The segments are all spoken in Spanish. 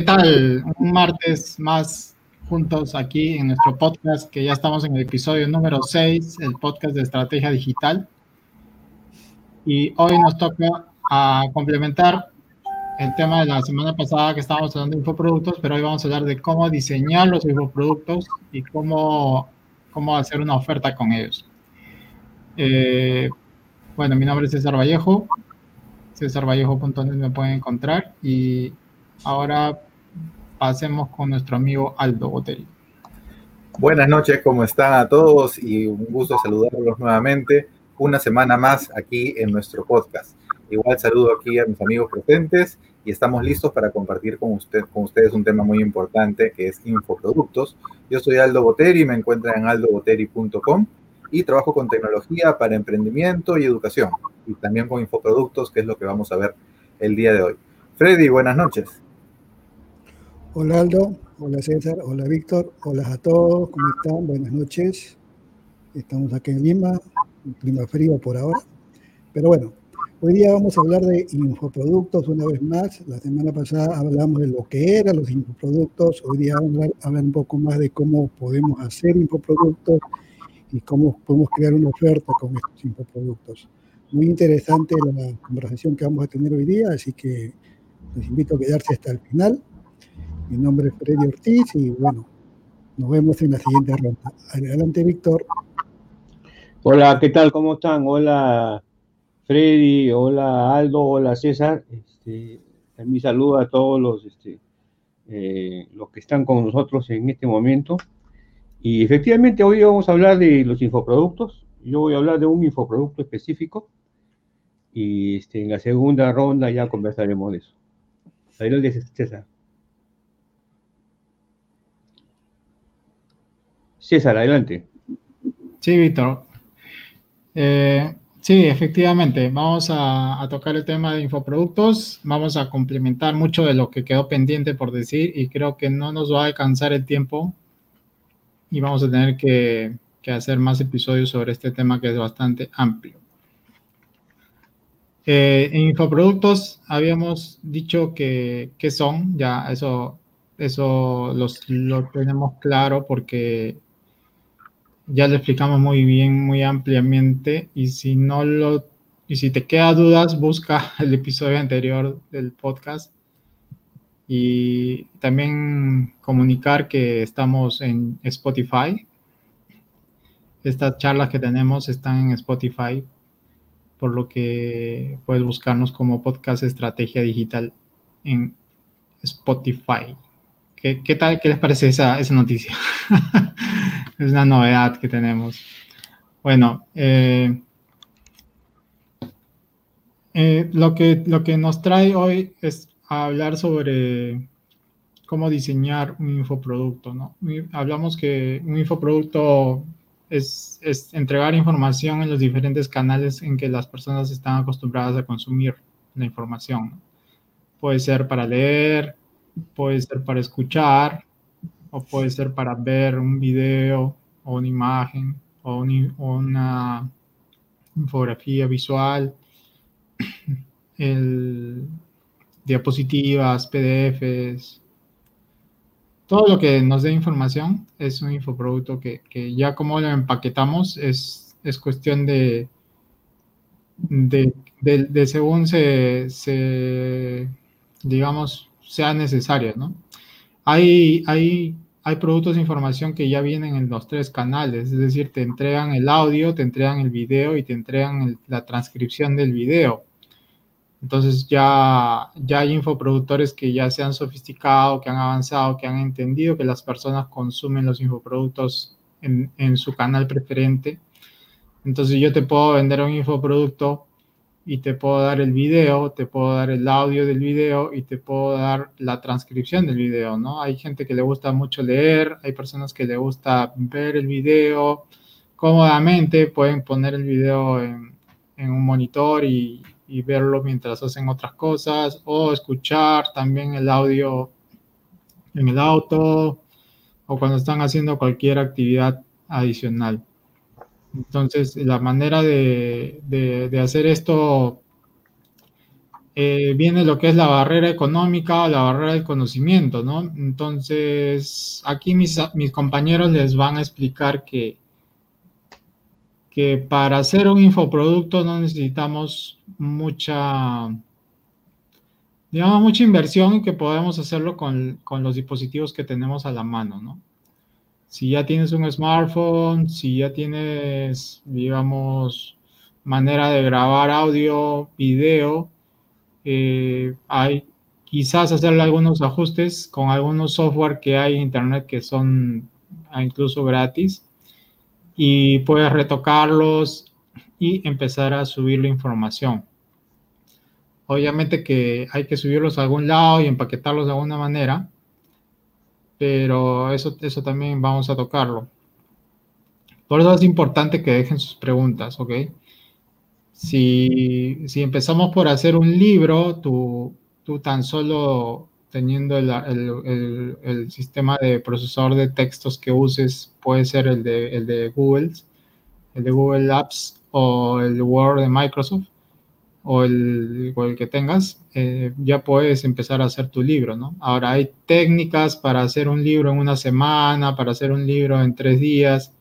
¿Qué tal? Un martes más juntos aquí en nuestro podcast, que ya estamos en el episodio número 6, el podcast de estrategia digital. Y hoy nos toca a complementar el tema de la semana pasada que estábamos hablando de infoproductos, pero hoy vamos a hablar de cómo diseñar los infoproductos y cómo, cómo hacer una oferta con ellos. Eh, bueno, mi nombre es César Vallejo, cesarvallejo.net me pueden encontrar y ahora pasemos con nuestro amigo Aldo Boteri. Buenas noches, ¿cómo están a todos? Y un gusto saludarlos nuevamente una semana más aquí en nuestro podcast. Igual saludo aquí a mis amigos presentes y estamos listos para compartir con ustedes un tema muy importante que es infoproductos. Yo soy Aldo Boteri, me encuentran en aldoboteri.com y trabajo con tecnología para emprendimiento y educación y también con infoproductos, que es lo que vamos a ver el día de hoy. Freddy, buenas noches. Hola Aldo, hola César, hola Víctor, hola a todos, ¿cómo están? Buenas noches. Estamos aquí en Lima, un clima frío por ahora, pero bueno, hoy día vamos a hablar de infoproductos una vez más. La semana pasada hablamos de lo que eran los infoproductos, hoy día vamos a hablar un poco más de cómo podemos hacer infoproductos y cómo podemos crear una oferta con estos infoproductos. Muy interesante la conversación que vamos a tener hoy día, así que les invito a quedarse hasta el final. Mi nombre es Freddy Ortiz y bueno, nos vemos en la siguiente ronda. Adelante, Víctor. Hola, ¿qué tal? ¿Cómo están? Hola, Freddy, hola, Aldo, hola, César. Este, mi saludo a todos los, este, eh, los que están con nosotros en este momento. Y efectivamente, hoy vamos a hablar de los infoproductos. Yo voy a hablar de un infoproducto específico. Y este, en la segunda ronda ya conversaremos de eso. Adelante, César. César, adelante. Sí, Víctor. Eh, sí, efectivamente, vamos a, tocar el tema de infoproductos, vamos a complementar mucho de lo que quedó pendiente por decir y creo que no nos va a alcanzar el tiempo y vamos a tener que, hacer más episodios sobre este tema que es bastante amplio. Eh, en infoproductos habíamos dicho que, son, ya eso, eso lo tenemos claro porque ya lo explicamos muy bien, muy ampliamente. Y si no lo, y si te queda dudas, busca el episodio anterior del podcast. Y también comunicar que estamos en Spotify. Estas charlas que tenemos están en Spotify, por lo que puedes buscarnos como podcast Estrategia Digital en Spotify. ¿Qué, qué tal? ¿Qué les parece esa, esa noticia? es una novedad que tenemos. Bueno, eh, eh, lo, que, lo que nos trae hoy es hablar sobre cómo diseñar un infoproducto, ¿no? Hablamos que un infoproducto es, es, entregar información en los diferentes canales en que las personas están acostumbradas a consumir la información. Puede ser para leer, puede ser para escuchar, o puede ser para ver un video o una imagen o, una infografía visual, el, diapositivas, PDFs, todo lo que nos dé información es un infoproducto que, que ya como lo empaquetamos es, es cuestión de, de, según se, se, digamos, sea necesario, ¿no? Hay, hay, hay productos de información que ya vienen en los tres canales, es decir, te entregan el audio, te entregan el video y te entregan la transcripción del video. Entonces ya, ya hay infoproductores que ya se han sofisticado, que han avanzado, que han entendido que las personas consumen los infoproductos en, en su canal preferente. Entonces yo te puedo vender un infoproducto y te puedo dar el video, te puedo dar el audio del video y te puedo dar la transcripción del video, ¿no? Hay gente que le gusta mucho leer, hay personas que le gusta ver el video cómodamente, pueden poner el video en, un monitor y, verlo mientras hacen otras cosas o escuchar también el audio en el auto o cuando están haciendo cualquier actividad adicional. Entonces, la manera de, hacer esto eh, viene lo que es la barrera económica la barrera del conocimiento, ¿no? Entonces, aquí mis, mis compañeros les van a explicar que, que para hacer un infoproducto no necesitamos mucha, digamos, mucha inversión y que podemos hacerlo con, con los dispositivos que tenemos a la mano, ¿no? Si ya tienes un smartphone, si ya tienes, digamos, manera de grabar audio, video, eh, hay quizás hacerle algunos ajustes con algunos software que hay en internet que son ah, incluso gratis y puedes retocarlos y empezar a subir la información. Obviamente que hay que subirlos a algún lado y empaquetarlos de alguna manera, pero eso, eso también vamos a tocarlo. Por eso es importante que dejen sus preguntas, ¿ok? Si, si empezamos por hacer un libro, tú, tú tan solo teniendo el, el, el, sistema de procesador de textos que uses, puede ser el de, el de Google, el de Google Apps o el Word de Microsoft, o el, el que tengas, eh, ya puedes empezar a hacer tu libro, ¿no? Ahora hay técnicas para hacer un libro en una semana, para hacer un libro en tres días,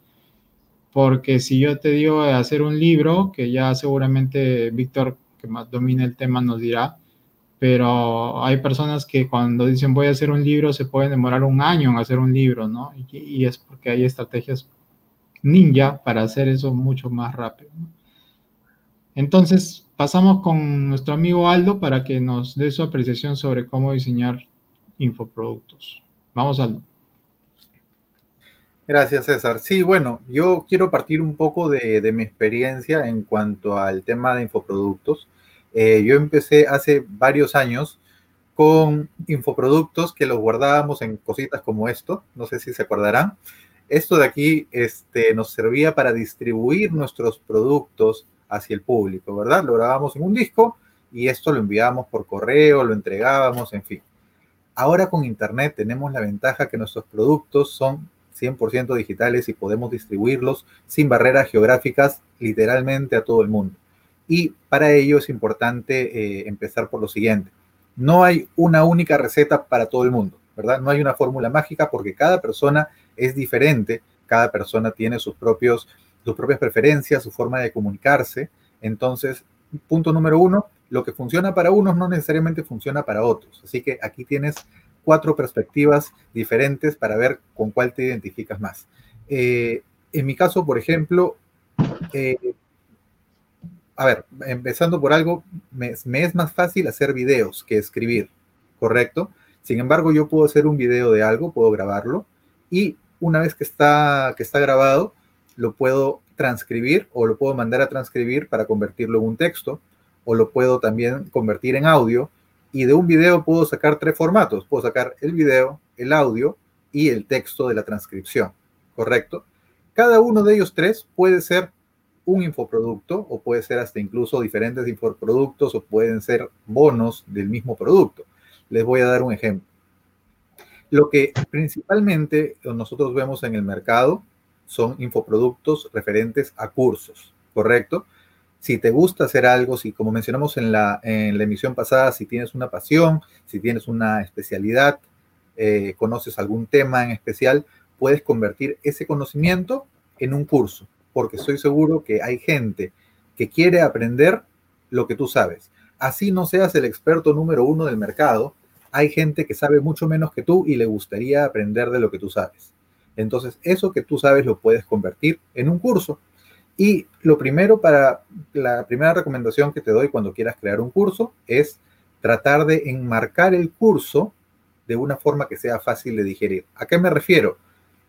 porque si yo te digo de hacer un libro, que ya seguramente Víctor, que más domina el tema, nos dirá, pero hay personas que cuando dicen voy a hacer un libro se pueden demorar un año en hacer un libro, ¿no? Y, y es porque hay estrategias ninja para hacer eso mucho más rápido. ¿no? Entonces, pasamos con nuestro amigo Aldo para que nos dé su apreciación sobre cómo diseñar infoproductos. Vamos, Aldo. Gracias, César. Sí, bueno, yo quiero partir un poco de, mi experiencia en cuanto al tema de infoproductos. Eh, yo empecé hace varios años con infoproductos que los guardábamos en cositas como esto, no sé si se acordarán. Esto de aquí este, nos servía para distribuir nuestros productos hacia el público, ¿verdad? Lo grabábamos en un disco y esto lo enviábamos por correo, lo entregábamos, en fin. Ahora con Internet tenemos la ventaja que nuestros productos son 100% digitales y podemos distribuirlos sin barreras geográficas literalmente a todo el mundo. Y para ello es importante eh, empezar por lo siguiente. No hay una única receta para todo el mundo, ¿verdad? No hay una fórmula mágica porque cada persona es diferente, cada persona tiene sus propios sus propias preferencias, su forma de comunicarse. Entonces, punto número uno, lo que funciona para unos no necesariamente funciona para otros. Así que aquí tienes cuatro perspectivas diferentes para ver con cuál te identificas más. Eh, en mi caso, por ejemplo, eh, a ver, empezando por algo, me, me, es más fácil hacer videos que escribir, ¿correcto? Sin embargo, yo puedo hacer un video de algo, puedo grabarlo y una vez que está, que está grabado, lo puedo transcribir o lo puedo mandar a transcribir para convertirlo en un texto o lo puedo también convertir en audio y de un video puedo sacar tres formatos. Puedo sacar el video, el audio y el texto de la transcripción, ¿correcto? Cada uno de ellos tres puede ser un infoproducto o puede ser hasta incluso diferentes infoproductos o pueden ser bonos del mismo producto. Les voy a dar un ejemplo. Lo que principalmente nosotros vemos en el mercado son infoproductos referentes a cursos, ¿correcto? Si te gusta hacer algo, si como mencionamos en la, en la emisión pasada, si tienes una pasión, si tienes una especialidad, eh, conoces algún tema en especial, puedes convertir ese conocimiento en un curso, porque estoy seguro que hay gente que quiere aprender lo que tú sabes. Así no seas el experto número uno del mercado, hay gente que sabe mucho menos que tú y le gustaría aprender de lo que tú sabes. Entonces, eso que tú sabes lo puedes convertir en un curso. Y lo primero para la primera recomendación que te doy cuando quieras crear un curso es tratar de enmarcar el curso de una forma que sea fácil de digerir. ¿A qué me refiero?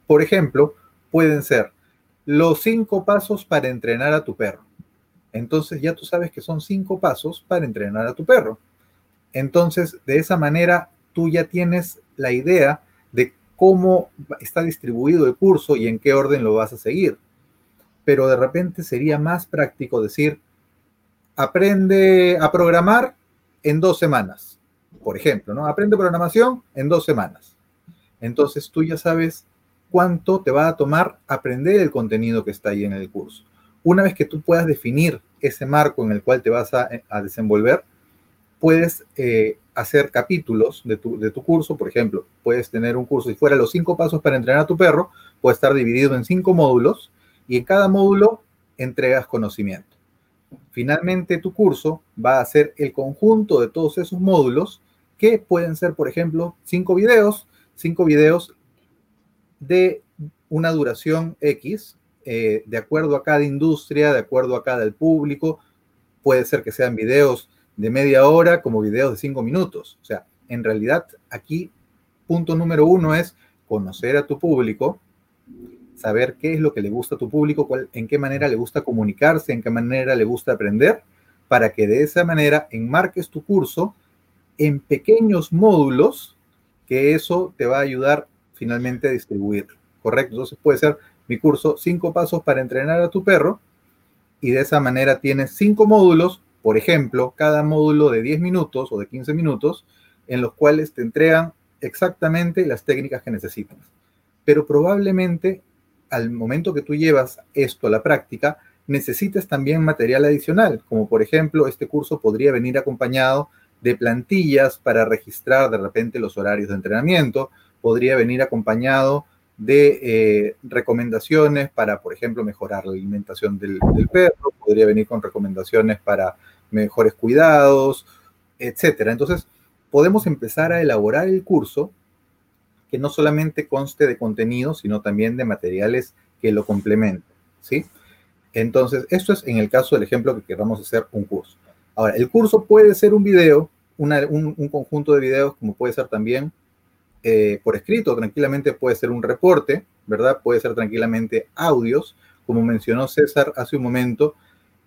Por ejemplo, pueden ser los cinco pasos para entrenar a tu perro. Entonces ya tú sabes que son cinco pasos para entrenar a tu perro. Entonces, de esa manera, tú ya tienes la idea de cómo está distribuido el curso y en qué orden lo vas a seguir. Pero de repente sería más práctico decir, aprende a programar en dos semanas, por ejemplo, ¿no? Aprende programación en dos semanas. Entonces tú ya sabes cuánto te va a tomar aprender el contenido que está ahí en el curso. Una vez que tú puedas definir ese marco en el cual te vas a, a desenvolver, puedes eh, hacer capítulos de tu, de tu, curso, por ejemplo, puedes tener un curso, si fuera los cinco pasos para entrenar a tu perro, puede estar dividido en cinco módulos y en cada módulo entregas conocimiento. Finalmente, tu curso va a ser el conjunto de todos esos módulos que pueden ser, por ejemplo, cinco videos, cinco videos de una duración X, eh, de acuerdo a cada industria, de acuerdo a cada público. Puede ser que sean videos de media hora como videos de cinco minutos. O sea, en realidad aquí, punto número uno es conocer a tu público, saber qué es lo que le gusta a tu público, en qué manera le gusta comunicarse, en qué manera le gusta aprender, para que de esa manera enmarques tu curso en pequeños módulos, que eso te va a ayudar finalmente a distribuir. ¿Correcto? Entonces puede ser mi curso, cinco pasos para entrenar a tu perro, y de esa manera tienes cinco módulos, por ejemplo, cada módulo de 10 minutos o de 15 minutos, en los cuales te entregan exactamente las técnicas que necesitas. Pero probablemente al momento que tú llevas esto a la práctica, necesitas también material adicional, como por ejemplo, este curso podría venir acompañado de plantillas para registrar de repente los horarios de entrenamiento, podría venir acompañado de eh, recomendaciones para, por ejemplo, mejorar la alimentación del, del, perro, podría venir con recomendaciones para mejores cuidados, etcétera. Entonces, podemos empezar a elaborar el curso que no solamente conste de contenido, sino también de materiales que lo complementen, ¿sí? Entonces, esto es en el caso del ejemplo que queramos hacer un curso. Ahora, el curso puede ser un video, un, un, conjunto de videos, como puede ser también eh, por escrito, tranquilamente puede ser un reporte, ¿verdad? Puede ser tranquilamente audios, como mencionó César hace un momento.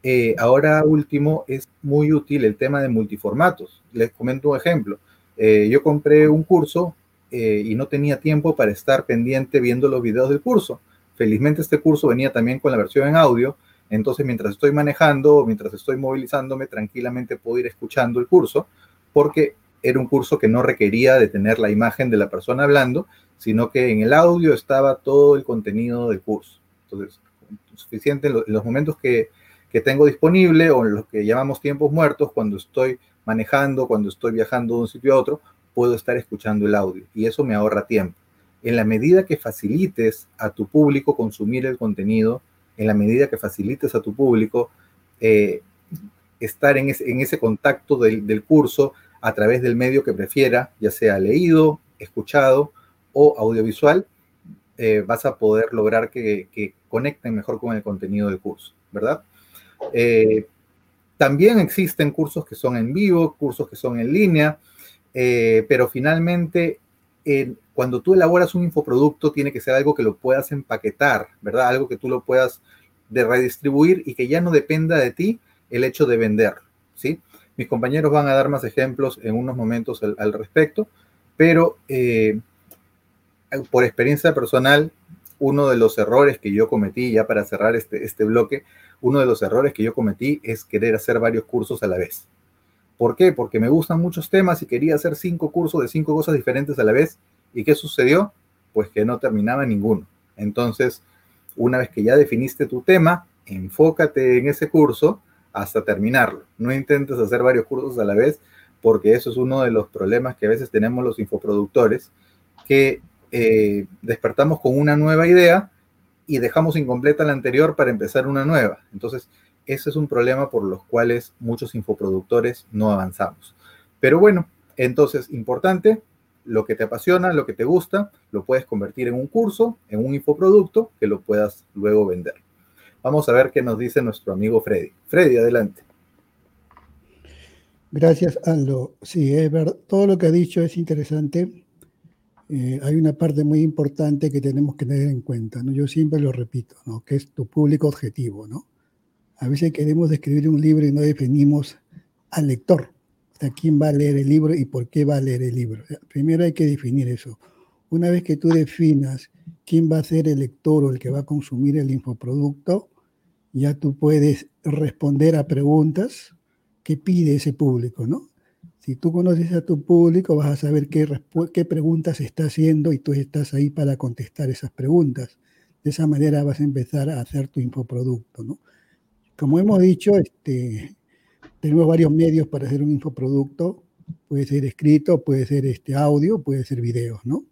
Eh, ahora último, es muy útil el tema de multiformatos. Les comento un ejemplo. Eh, yo compré un curso eh, y no tenía tiempo para estar pendiente viendo los videos del curso. Felizmente este curso venía también con la versión en audio, entonces mientras estoy manejando mientras estoy movilizándome, tranquilamente puedo ir escuchando el curso, porque era un curso que no requería de tener la imagen de la persona hablando, sino que en el audio estaba todo el contenido del curso. Entonces, suficiente en los momentos que, que tengo disponible o en los que llamamos tiempos muertos, cuando estoy manejando, cuando estoy viajando de un sitio a otro, puedo estar escuchando el audio y eso me ahorra tiempo. En la medida que facilites a tu público consumir el contenido, en la medida que facilites a tu público eh, estar en ese, contacto del, del, curso a través del medio que prefiera, ya sea leído, escuchado o audiovisual, eh, vas a poder lograr que, que, conecten mejor con el contenido del curso, ¿verdad? Eh, también existen cursos que son en vivo, cursos que son en línea, eh, pero finalmente, cuando tú elaboras un infoproducto, tiene que ser algo que lo puedas empaquetar, ¿verdad? Algo que tú lo puedas redistribuir y que ya no dependa de ti el hecho de vender, ¿sí? Mis compañeros van a dar más ejemplos en unos momentos al, al respecto, pero eh, por experiencia personal, uno de los errores que yo cometí, ya para cerrar este, este bloque, uno de los errores que yo cometí es querer hacer varios cursos a la vez. ¿Por qué? Porque me gustan muchos temas y quería hacer cinco cursos de cinco cosas diferentes a la vez. ¿Y qué sucedió? Pues que no terminaba ninguno. Entonces, una vez que ya definiste tu tema, enfócate en ese curso hasta terminarlo. No intentes hacer varios cursos a la vez, porque eso es uno de los problemas que a veces tenemos los infoproductores, que eh, despertamos con una nueva idea y dejamos incompleta la anterior para empezar una nueva. Entonces, ese es un problema por los cuales muchos infoproductores no avanzamos. Pero bueno, entonces, importante, lo que te apasiona, lo que te gusta, lo puedes convertir en un curso, en un infoproducto que lo puedas luego vender. Vamos a ver qué nos dice nuestro amigo Freddy. Freddy, adelante. Gracias, Aldo. Sí, es verdad, todo lo que ha dicho es interesante. Eh, hay una parte muy importante que tenemos que tener en cuenta, ¿no? Yo siempre lo repito, ¿no? Que es tu público objetivo, ¿no? A veces queremos escribir un libro y no definimos al lector. Sea, quién va a leer el libro y por qué va a leer el libro. Primero hay que definir eso. Una vez que tú definas quién va a ser el lector o el que va a consumir el infoproducto, ya tú puedes responder a preguntas que pide ese público, ¿no? Si tú conoces a tu público, vas a saber qué, preguntas está haciendo y tú estás ahí para contestar esas preguntas. De esa manera vas a empezar a hacer tu infoproducto. Como hemos dicho, este, tenemos varios medios para hacer un infoproducto. Puede ser escrito, puede ser este audio, puede ser video, ¿no?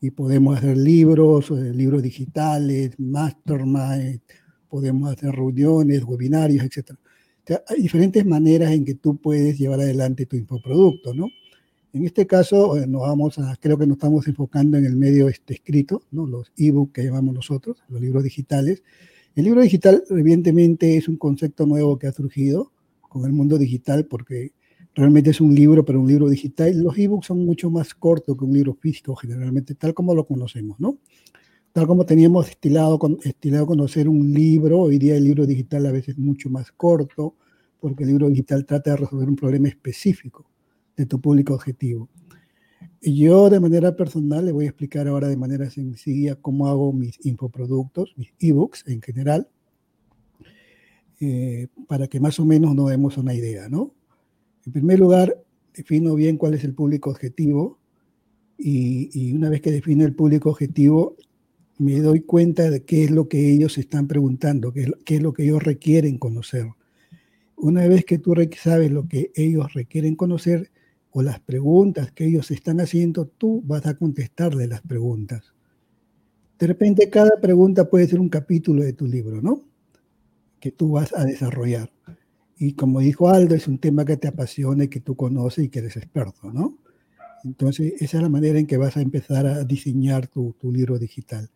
Y podemos hacer libros, eh, libros digitales, mastermind, podemos hacer reuniones, webinarios, etc. hay diferentes maneras en que tú puedes llevar adelante tu infoproducto, ¿no? En este caso, eh, nos vamos a, creo que nos estamos enfocando en el medio este, escrito, ¿no? los e-books que llamamos nosotros, los libros digitales. El libro digital, evidentemente, es un concepto nuevo que ha surgido con el mundo digital porque realmente es un libro, pero un libro digital. Los e-books son mucho más cortos que un libro físico, generalmente, tal como lo conocemos, ¿no? Tal como teníamos estilado, estilado conocer un libro, hoy día el libro digital a veces es mucho más corto, porque el libro digital trata de resolver un problema específico de tu público objetivo. Yo de manera personal le voy a explicar ahora de manera sencilla cómo hago mis infoproductos, mis ebooks en general, eh, para que más o menos nos demos una idea, ¿no? En primer lugar, defino bien cuál es el público objetivo y, y una vez que defino el público objetivo, me doy cuenta de qué es lo que ellos están preguntando, qué es, lo que ellos requieren conocer. Una vez que tú sabes lo que ellos requieren conocer, o las preguntas que ellos están haciendo, tú vas a contestarle las preguntas. De repente cada pregunta puede ser un capítulo de tu libro, ¿no? Que tú vas a desarrollar. Y como dijo Aldo, es un tema que te apasiona y que tú conoces y que eres experto, ¿no? Entonces, esa es la manera en que vas a empezar a diseñar tu, tu libro digital.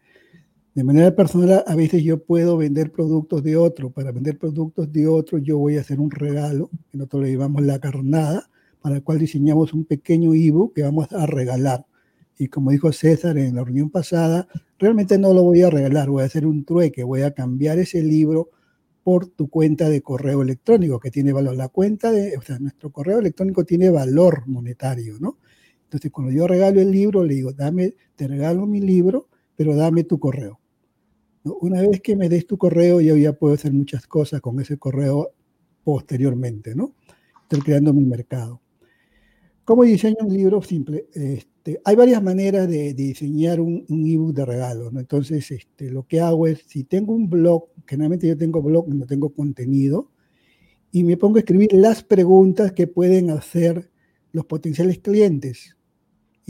De manera personal, a veces yo puedo vender productos de otro. Para vender productos de otro, yo voy a hacer un regalo, que nosotros le llamamos la carnada, para el cual diseñamos un pequeño ebook que vamos a regalar. Y como dijo César en la reunión pasada, realmente no lo voy a regalar, voy a hacer un trueque, voy a cambiar ese libro por tu cuenta de correo electrónico que tiene valor. La cuenta de, o sea, nuestro correo electrónico tiene valor monetario, ¿no? Entonces, cuando yo regalo el libro, le digo, dame, te regalo mi libro, pero dame tu correo. Una vez que me des tu correo, yo ya puedo hacer muchas cosas con ese correo posteriormente, ¿no? Estoy creando mi mercado. ¿Cómo diseño un libro simple? Este, hay varias maneras de, diseñar un, ebook de regalo. ¿no? Entonces, este, lo que hago es, si tengo un blog, generalmente yo tengo blog, no tengo contenido, y me pongo a escribir las preguntas que pueden hacer los potenciales clientes.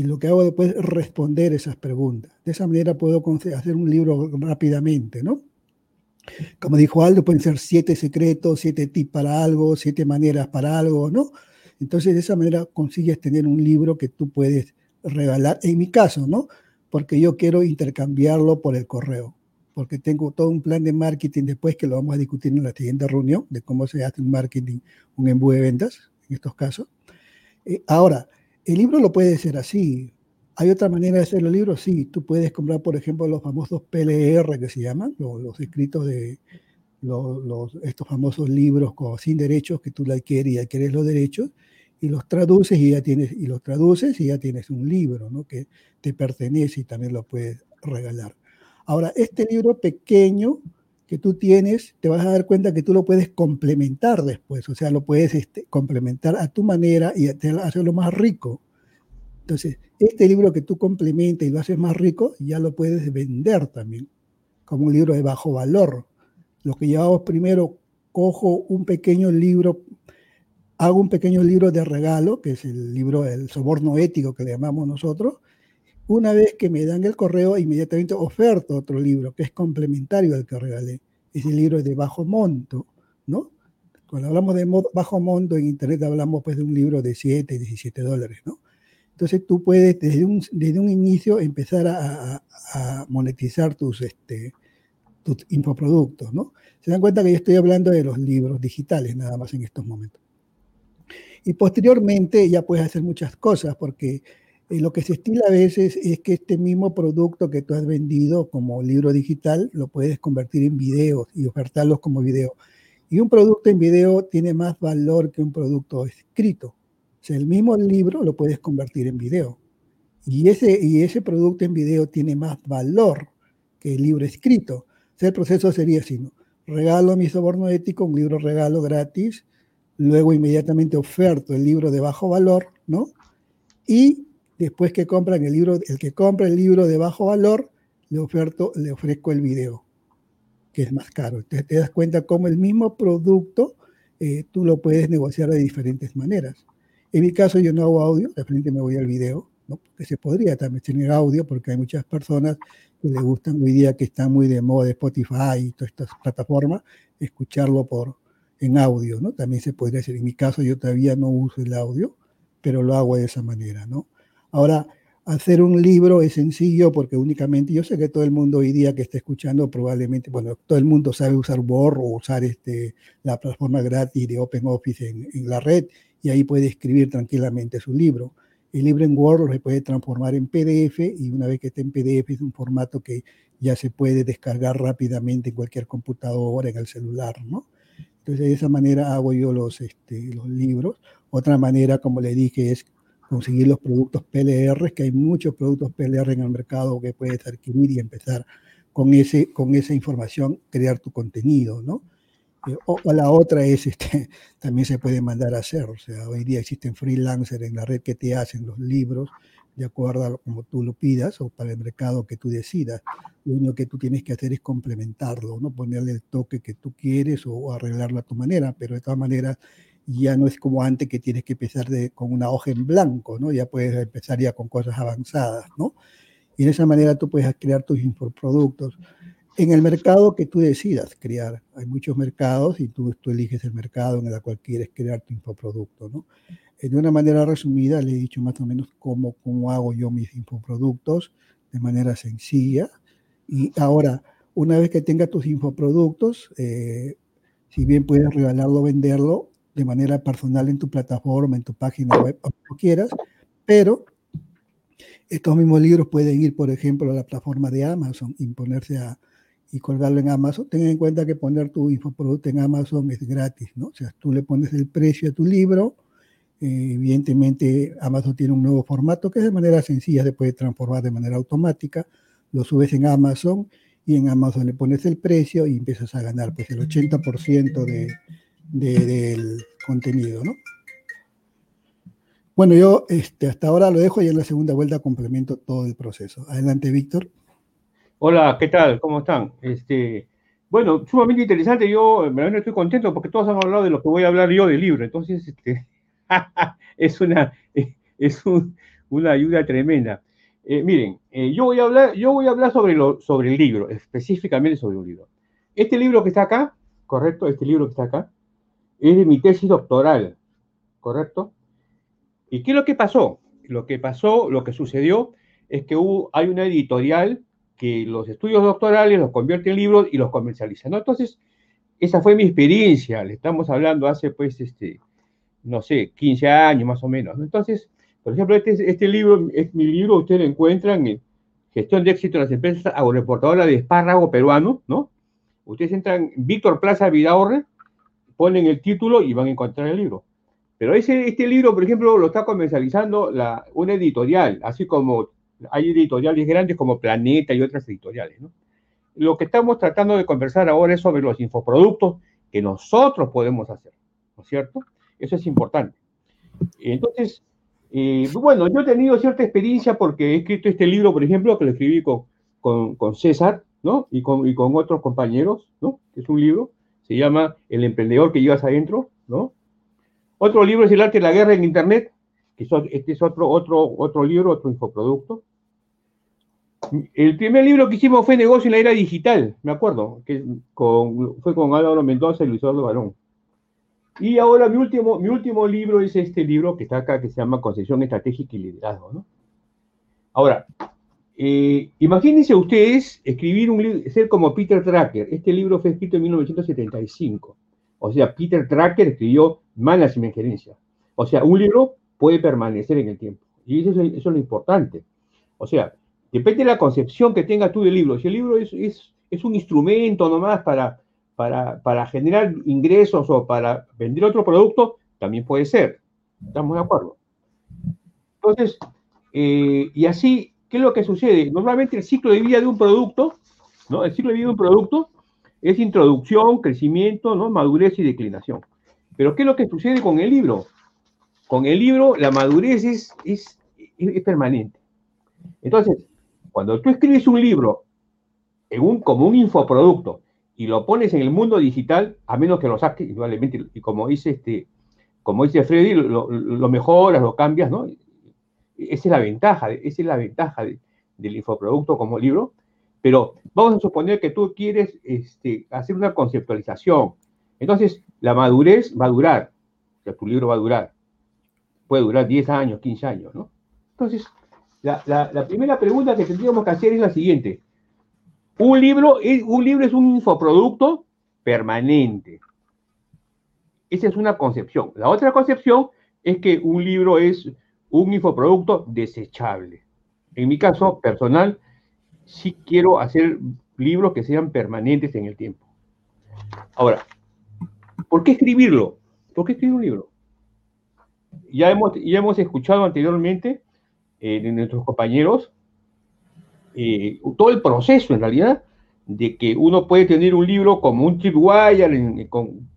Y lo que hago después es responder esas preguntas. De esa manera puedo hacer un libro rápidamente, ¿no? Como dijo Aldo, pueden ser siete secretos, siete tips para algo, siete maneras para algo, ¿no? Entonces, de esa manera consigues tener un libro que tú puedes regalar, en mi caso, ¿no? Porque yo quiero intercambiarlo por el correo, porque tengo todo un plan de marketing después que lo vamos a discutir en la siguiente reunión, de cómo se hace un marketing, un embudo de ventas, en estos casos. Eh, ahora, el libro lo puede ser así. ¿Hay otra manera de hacer los libros? Sí, tú puedes comprar, por ejemplo, los famosos PLR que se llaman, los, escritos de los, estos famosos libros con, sin derechos que tú la adquieres y adquieres los derechos y los traduces y ya tienes, y los traduces y ya tienes un libro, ¿no? Que te pertenece y también lo puedes regalar. Ahora, este libro pequeño que tú tienes, te vas a dar cuenta que tú lo puedes complementar después, o sea, lo puedes este, complementar a tu manera y hacerlo más rico. Entonces, este libro que tú complementas y lo haces más rico, ya lo puedes vender también como un libro de bajo valor. Lo que llevamos primero, cojo un pequeño libro hago un pequeño libro de regalo, que es el libro El soborno ético que le llamamos nosotros. Una vez que me dan el correo, inmediatamente oferto otro libro que es complementario al que regalé. Ese libro de bajo monto, ¿no? Cuando hablamos de bajo monto en Internet hablamos pues de un libro de 7, 17 dólares, ¿no? Entonces tú puedes desde un, desde un inicio empezar a, a monetizar tus, este, tus infoproductos, ¿no? Se dan cuenta que yo estoy hablando de los libros digitales nada más en estos momentos. Y posteriormente ya puedes hacer muchas cosas, porque lo que se estila a veces es que este mismo producto que tú has vendido como libro digital lo puedes convertir en videos y ofertarlos como video. Y un producto en video tiene más valor que un producto escrito. O sea, el mismo libro lo puedes convertir en video. Y ese, y ese producto en video tiene más valor que el libro escrito. O sea, el proceso sería así, ¿no? Regalo mi soborno ético, un libro regalo gratis, luego inmediatamente oferto el libro de bajo valor, ¿no? Y después que compran el libro, el que compra el libro de bajo valor, le oferto, le ofrezco el video, que es más caro. Entonces te das cuenta cómo el mismo producto eh, tú lo puedes negociar de diferentes maneras. En mi caso yo no hago audio, de frente me voy al video, ¿no? porque se podría también tener audio, porque hay muchas personas que les gustan hoy día que están muy de moda Spotify y todas estas plataformas, escucharlo por, en audio, ¿no? También se podría hacer. En mi caso yo todavía no uso el audio, pero lo hago de esa manera, ¿no? Ahora, hacer un libro es sencillo porque únicamente, yo sé que todo el mundo hoy día que está escuchando probablemente, bueno, todo el mundo sabe usar Word o usar este, la plataforma gratis de OpenOffice en, en la red y ahí puede escribir tranquilamente su libro. El libro en Word se puede transformar en PDF y una vez que esté en PDF es un formato que ya se puede descargar rápidamente en cualquier computadora, en el celular, ¿no? Entonces de esa manera hago yo los, este, los libros. Otra manera, como le dije, es conseguir los productos PLR, que hay muchos productos PLR en el mercado que puedes adquirir y empezar con, ese, con esa información, crear tu contenido, ¿no? Eh, o, la otra es, este, también se puede mandar a hacer, o sea, hoy día existen freelancers en la red que te hacen los libros de acuerdo a como tú lo pidas o para el mercado que tú decidas. Lo único que tú tienes que hacer es complementarlo, ¿no? Ponerle el toque que tú quieres o arreglarlo a tu manera, pero de todas maneras ya no es como antes que tienes que empezar con una hoja en blanco, ¿no? Ya puedes empezar ya con cosas avanzadas, ¿no? Y de esa manera tú puedes crear tus infoproductos en el mercado que tú decidas crear. Hay muchos mercados y tú, tú eliges el mercado en el cual quieres crear tu infoproducto, ¿no? De una manera resumida le he dicho más o menos cómo, cómo hago yo mis infoproductos de manera sencilla. Y ahora, una vez que tengas tus infoproductos, eh, si bien puedes regalarlo venderlo, de manera personal en tu plataforma, en tu página web, como quieras, pero estos mismos libros pueden ir, por ejemplo, a la plataforma de Amazon, imponerse a, y colgarlo en Amazon. Ten en cuenta que poner tu infoproducto en Amazon es gratis, ¿no? O sea, tú le pones el precio a tu libro, eh, evidentemente Amazon tiene un nuevo formato que de manera sencilla se puede transformar de manera automática, lo subes en Amazon y en Amazon le pones el precio y empiezas a ganar pues el 80% de, del contenido, ¿no? Bueno, yo este, hasta ahora lo dejo y en la segunda vuelta complemento todo el proceso. Adelante, Víctor. Hola, ¿qué tal? ¿Cómo están? Este, bueno, sumamente interesante. Yo realmente estoy contento porque todos han hablado de lo que voy a hablar yo del libro. Entonces, este, es una, es una ayuda tremenda. Eh, miren, eh, yo, voy a hablar, yo voy a hablar sobre, lo, sobre el libro, específicamente sobre un libro. Este libro que está acá, correcto, este libro que está acá, es de mi tesis doctoral, ¿correcto? ¿Y qué es lo que pasó? Lo que pasó, lo que sucedió, es que hubo, hay una editorial que los estudios doctorales los convierte en libros y los comercializa, ¿no? Entonces, esa fue mi experiencia, le estamos hablando hace, pues, este, no sé, 15 años más o menos, ¿no? Entonces, por ejemplo, este, este libro es mi libro, ustedes lo encuentran en Gestión de éxito de las empresas agroexportadoras de espárrago peruano, ¿no? Ustedes entran Víctor Plaza Vidaurre, ponen el título y van a encontrar el libro. Pero ese, este libro, por ejemplo, lo está comercializando la, una editorial, así como hay editoriales grandes como Planeta y otras editoriales. ¿no? Lo que estamos tratando de conversar ahora es sobre los infoproductos que nosotros podemos hacer, ¿no es cierto? Eso es importante. Entonces, eh, bueno, yo he tenido cierta experiencia porque he escrito este libro, por ejemplo, que lo escribí con, con, con César, ¿no? Y con, y con otros compañeros, ¿no? Es un libro se llama El emprendedor que llevas adentro, ¿no? Otro libro es El arte de la guerra en Internet, que este es otro, otro, otro libro, otro infoproducto. El primer libro que hicimos fue Negocio en la era digital, me acuerdo, que fue con Álvaro Mendoza y Luis Eduardo Barón. Y ahora mi último, mi último libro es este libro que está acá, que se llama Concesión Estratégica y Liderazgo. ¿no? Ahora, eh, imagínense ustedes escribir un libro, ser como Peter Tracker. Este libro fue escrito en 1975. O sea, Peter Tracker escribió Management Gerencia. O sea, un libro puede permanecer en el tiempo. Y eso es, lo importante. O sea, depende de la concepción que tengas tú del libro. Si el libro es, es, un instrumento nomás para, para, para generar ingresos o para vender otro producto, también puede ser. ¿Estamos de acuerdo? Entonces, eh, y así ¿qué es lo que sucede? Normalmente el ciclo de vida de un producto, ¿no? El ciclo de vida de un producto es introducción, crecimiento, ¿no? Madurez y declinación. Pero ¿qué es lo que sucede con el libro? Con el libro la madurez es, es, permanente. Entonces, cuando tú escribes un libro en un, como un infoproducto y lo pones en el mundo digital, a menos que lo saques, igualmente, y como dice este, como dice Freddy, lo, mejoras, lo cambias, ¿no? Esa es la ventaja, es la ventaja del infoproducto como libro, pero vamos a suponer que tú quieres este, hacer una conceptualización. Entonces, la madurez va a durar, o sea, tu libro va a durar. Puede durar 10 años, 15 años, ¿no? Entonces, la, la primera pregunta que tendríamos que hacer es la siguiente. Un libro, un libro es un infoproducto permanente. Esa es una concepción. La otra concepción es que un libro es un infoproducto desechable. En mi caso personal, sí quiero hacer libros que sean permanentes en el tiempo. Ahora, ¿por qué escribirlo? ¿Por qué escribir un libro? Ya hemos, ya hemos escuchado anteriormente eh, de nuestros compañeros eh, todo el proceso en realidad de que uno puede tener un libro como un tripwire con,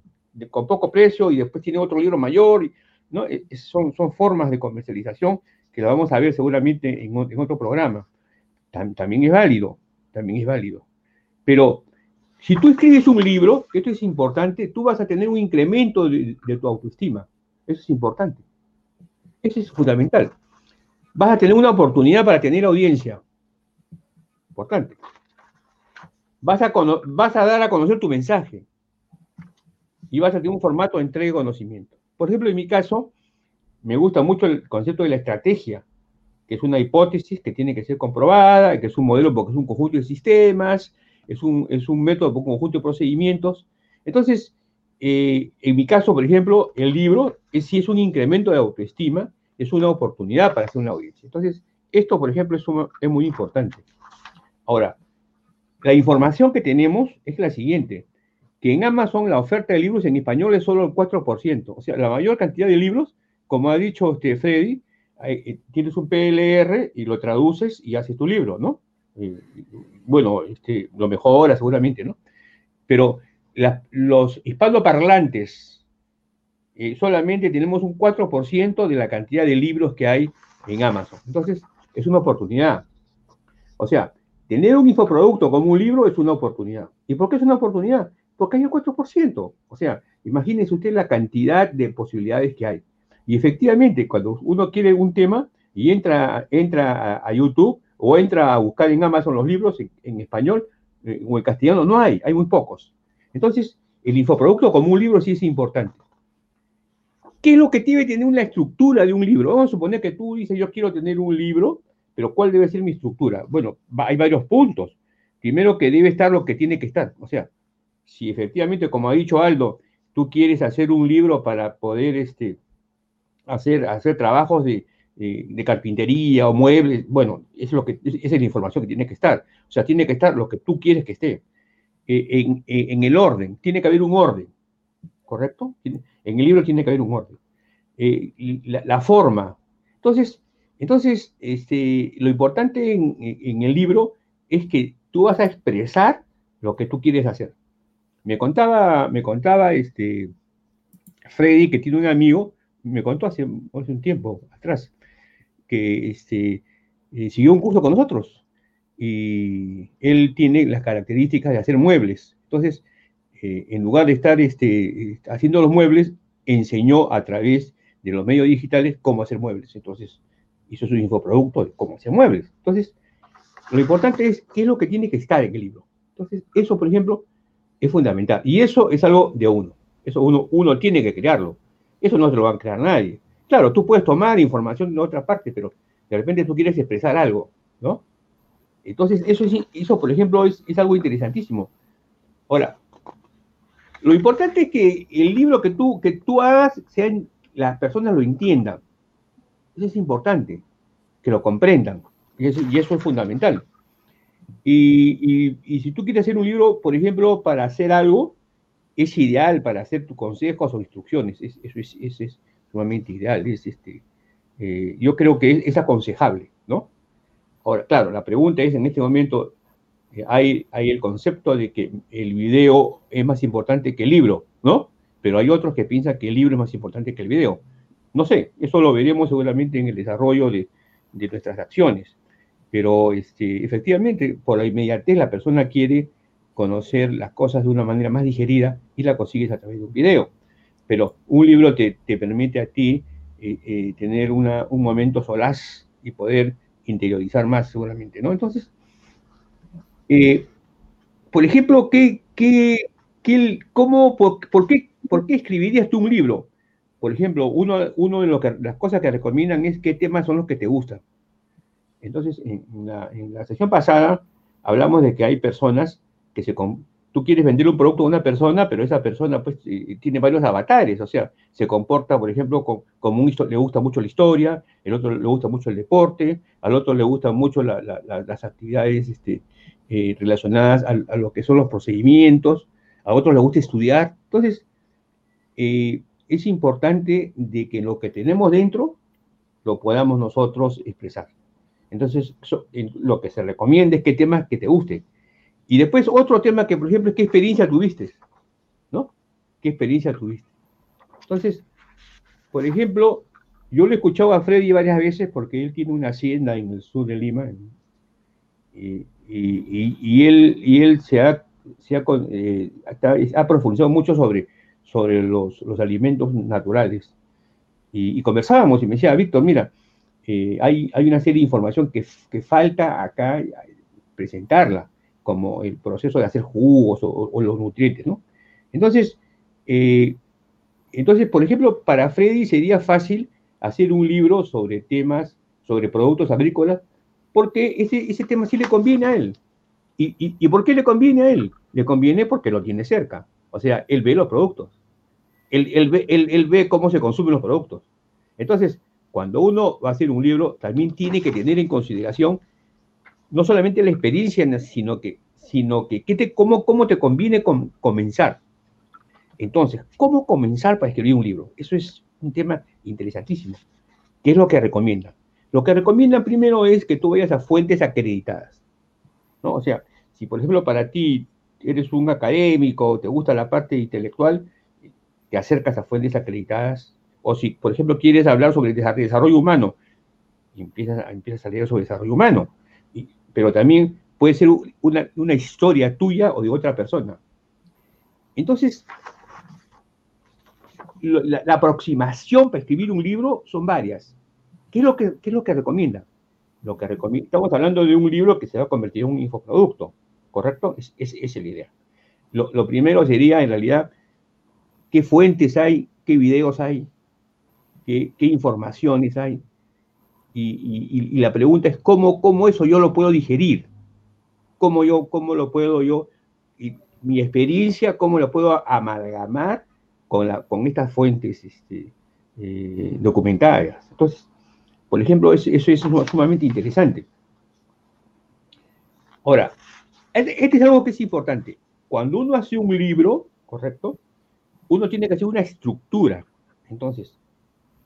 con, poco precio y después tiene otro libro mayor, ¿no? E, son, son formas de comercialización que lo vamos a ver seguramente en, en otro programa. también es válido, también es válido. Pero si tú escribes un libro, esto es importante, tú vas a tener un incremento de, de tu autoestima. Eso es importante. Eso es fundamental. Vas a tener una oportunidad para tener audiencia importante. Vas a, vas a dar a conocer tu mensaje y vas a tener un formato de entrega de conocimiento. Por ejemplo, en mi caso, me gusta mucho el concepto de la estrategia, que es una hipótesis que tiene que ser comprobada, que es un modelo porque es un conjunto de sistemas, es un, es un método, un conjunto de procedimientos. Entonces, eh, en mi caso, por ejemplo, el libro, es, si es un incremento de autoestima, es una oportunidad para hacer una audiencia. Entonces, esto, por ejemplo, es muy importante. Ahora, la información que tenemos es la siguiente, que en Amazon la oferta de libros en español es solo el 4%, o sea, la mayor cantidad de libros, como ha dicho este Freddy, eh, tienes un PLR y lo traduces y haces tu libro, ¿no? Eh, bueno, este, lo mejora seguramente, ¿no? Pero los hispanoparlantes eh, solamente tenemos un 4% de la cantidad de libros que hay en Amazon. Entonces, es una oportunidad. O sea, Tener un infoproducto como un libro es una oportunidad. ¿Y por qué es una oportunidad? Porque hay el 4%. O sea, imagínense usted la cantidad de posibilidades que hay. Y efectivamente, cuando uno quiere un tema y entra, entra a, YouTube o entra a buscar en Amazon los libros en, español eh, o en castellano, no hay, hay muy pocos. Entonces, el infoproducto como un libro sí es importante. ¿Qué es lo que tiene que tener una estructura de un libro? Vamos a suponer que tú dices, yo quiero tener un libro pero ¿cuál debe ser mi estructura? Bueno, hay varios puntos. Primero que debe estar lo que tiene que estar. O sea, si efectivamente, como ha dicho Aldo, tú quieres hacer un libro para poder este, hacer, hacer trabajos de, carpintería o muebles, bueno, es lo que, esa es la información que tiene que estar. O sea, tiene que estar lo que tú quieres que esté. Eh, en, el orden, tiene que haber un orden, ¿correcto? En el libro tiene que haber un orden. Eh, la, la, forma. Entonces, entonces, este, lo importante en, el libro es que tú vas a expresar lo que tú quieres hacer. Me contaba, me contaba este, Freddy, que tiene un amigo, me contó hace, un tiempo atrás, que este, eh, siguió un curso con nosotros y él tiene las características de hacer muebles. Entonces, eh, en lugar de estar este, haciendo los muebles, enseñó a través de los medios digitales cómo hacer muebles. Entonces, hizo su infoproducto de cómo se muebles. Entonces, lo importante es qué es lo que tiene que estar en el libro. Entonces, eso, por ejemplo, es fundamental. Y eso es algo de uno. Eso uno, uno tiene que crearlo. Eso no se lo va a crear nadie. Claro, tú puedes tomar información de otra parte, pero de repente tú quieres expresar algo, ¿no? Entonces, eso, eso por ejemplo, es, es algo interesantísimo. Ahora, lo importante es que el libro que tú, que tú hagas, sean, las personas lo entiendan. Eso es importante, que lo comprendan. Y eso, es fundamental. Y, si tú quieres hacer un libro, por ejemplo, para hacer algo, es ideal para hacer tus consejos o instrucciones. eso, es, sumamente ideal. Es este, eh, yo creo que es, aconsejable, ¿no? Ahora, claro, la pregunta es, en este momento, eh, hay el concepto de que el video es más importante que el libro, ¿no? Pero hay otros que piensan que el libro es más importante que el video. No sé, eso lo veremos seguramente en el desarrollo de, nuestras acciones. Pero este, efectivamente, por la inmediatez, la persona quiere conocer las cosas de una manera más digerida y la consigues a través de un video. Pero un libro te, permite a ti eh, eh, tener una, un momento solaz y poder interiorizar más seguramente, ¿no? Entonces, eh, por ejemplo, ¿qué, qué, qué, cómo, por, qué, ¿por qué escribirías tú un libro? Por ejemplo, uno, uno de las cosas que recomiendan es qué temas son los que te gustan. Entonces, en la, en la sesión pasada hablamos de que hay personas que se, tú quieres vender un producto a una persona, pero esa persona pues eh, tiene varios avatares, o sea, se comporta, por ejemplo, como un le gusta mucho la historia, el otro le gusta mucho el deporte, al otro le gustan mucho las actividades este, eh, relacionadas a, lo que son los procedimientos, a otros le gusta estudiar. Entonces, eh, es importante de que lo que tenemos dentro lo podamos nosotros expresar. Entonces, lo que se recomienda es que temas que te gusten y después otro tema que, por ejemplo, es qué experiencia tuviste, ¿no? ¿Qué experiencia tuviste? Entonces, por ejemplo, yo le he escuchado a Freddy varias veces porque él tiene una hacienda en el sur de Lima y, él, y él se ha, se ha, eh, ha profundizado mucho sobre, sobre los, los alimentos naturales. Y, conversábamos y me decía, Víctor, mira, eh, hay, una serie de información que, falta acá presentarla como el proceso de hacer jugos o, los nutrientes, ¿no? Entonces, eh, entonces, por ejemplo, para Freddy sería fácil hacer un libro sobre temas, sobre productos agrícolas, porque ese, ese tema sí le conviene a él. ¿Y, y, por qué le conviene a él? Le conviene porque lo tiene cerca. O sea, él ve los productos. Él, él, él, él ve cómo se consumen los productos. Entonces, cuando uno va a hacer un libro, también tiene que tener en consideración no solamente la experiencia, sino que, sino que te, cómo, cómo te conviene comenzar. Entonces, ¿cómo comenzar para escribir un libro? Eso es un tema interesantísimo. ¿Qué es lo que recomiendan? Lo que recomiendan primero es que tú vayas a fuentes acreditadas. ¿no? O sea, si por ejemplo para ti eres un académico, te gusta la parte intelectual, te acercas a fuentes acreditadas. O si, por ejemplo, quieres hablar sobre desarrollo humano, empiezas, empiezas a leer sobre desarrollo humano pero también puede ser una, historia tuya o de otra persona. Entonces, la, aproximación para escribir un libro son varias. ¿Qué es lo que, recomienda? Lo que recomienda, estamos hablando de un libro que se va a convertir en un infoproducto, ¿correcto? Es, esa es la idea. Lo, primero sería, en realidad, qué fuentes hay, qué videos hay, qué, qué informaciones hay, y, la pregunta es cómo, cómo eso yo lo puedo digerir, cómo, yo, cómo lo puedo yo, y mi experiencia, cómo lo puedo amalgamar con, la, con estas fuentes este, eh. Entonces, por ejemplo, eso, es sumamente interesante. Ahora, este, este es algo que es importante. Cuando uno hace un libro, ¿correcto? Uno tiene que hacer una estructura. Entonces,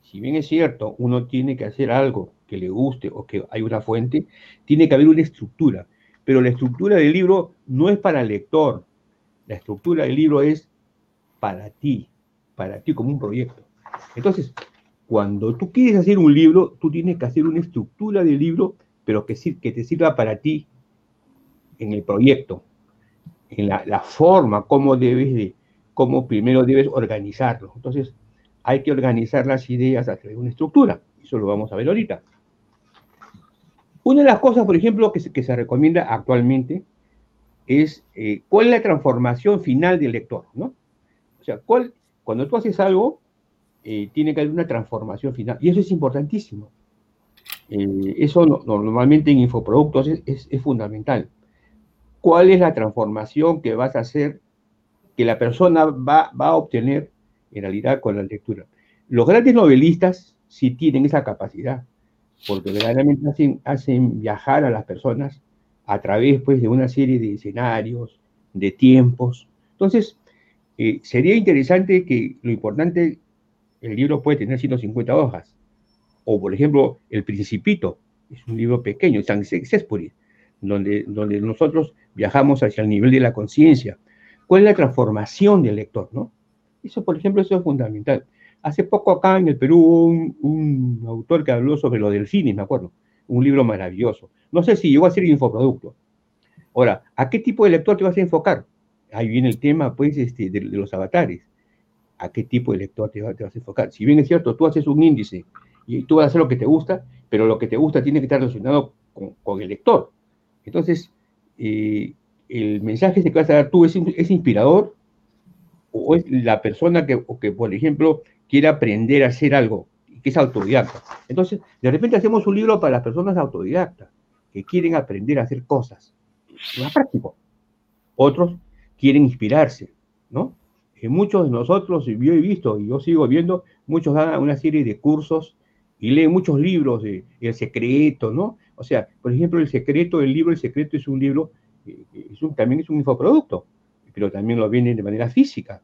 si bien es cierto, uno tiene que hacer algo que le guste o que hay una fuente, tiene que haber una estructura. Pero la estructura del libro no es para el lector. La estructura del libro es para ti, para ti como un proyecto. Entonces, cuando tú quieres hacer un libro, tú tienes que hacer una estructura del libro, pero que, que te sirva para ti en el proyecto, en la, la forma, cómo debes de, cómo primero debes organizarlo. Entonces, hay que organizar las ideas a través de una estructura. Eso lo vamos a ver ahorita. Una de las cosas, por ejemplo, que se, recomienda actualmente es eh, cuál es la transformación final del lector, ¿no? O sea, cuál, cuando tú haces algo, eh, tiene que haber una transformación final. Y eso es importantísimo. Eh, eso normalmente en infoproductos es, es, fundamental. ¿Cuál es la transformación que vas a hacer, que la persona va a obtener en realidad con la lectura? Los grandes novelistas sí tienen esa capacidad porque verdaderamente hacen, hacen viajar a las personas a través pues, de una serie de escenarios, de tiempos. Entonces, eh, sería interesante que lo importante, el libro puede tener 150 hojas, o por ejemplo, El Principito, es un libro pequeño, San Sespuri, donde, donde nosotros viajamos hacia el nivel de la conciencia. ¿Cuál es la transformación del lector? ¿no? Eso, por ejemplo, eso es fundamental. Hace poco acá en el Perú un, un autor que habló sobre los delfines, me acuerdo, un libro maravilloso. No sé si llegó a ser infoproducto. Ahora, ¿a qué tipo de lector te vas a enfocar? Ahí viene el tema, pues, este, de, los avatares. ¿A qué tipo de lector te, vas a enfocar? Si bien es cierto, tú haces un índice y tú vas a hacer lo que te gusta, pero lo que te gusta tiene que estar relacionado con, el lector. Entonces, eh, el mensaje que vas a dar tú es, es inspirador o es la persona que, que, por ejemplo, quiere aprender a hacer algo, que es autodidacta. Entonces, de repente hacemos un libro para las personas autodidactas, que quieren aprender a hacer cosas. Más práctico. Otros quieren inspirarse, ¿no? Y muchos de nosotros, yo he visto y yo sigo viendo, muchos dan una serie de cursos y leen muchos libros de El Secreto, ¿no? O sea, por ejemplo, El Secreto, el libro El Secreto es un libro, eh, es también es un infoproducto, pero también lo vienen de manera física,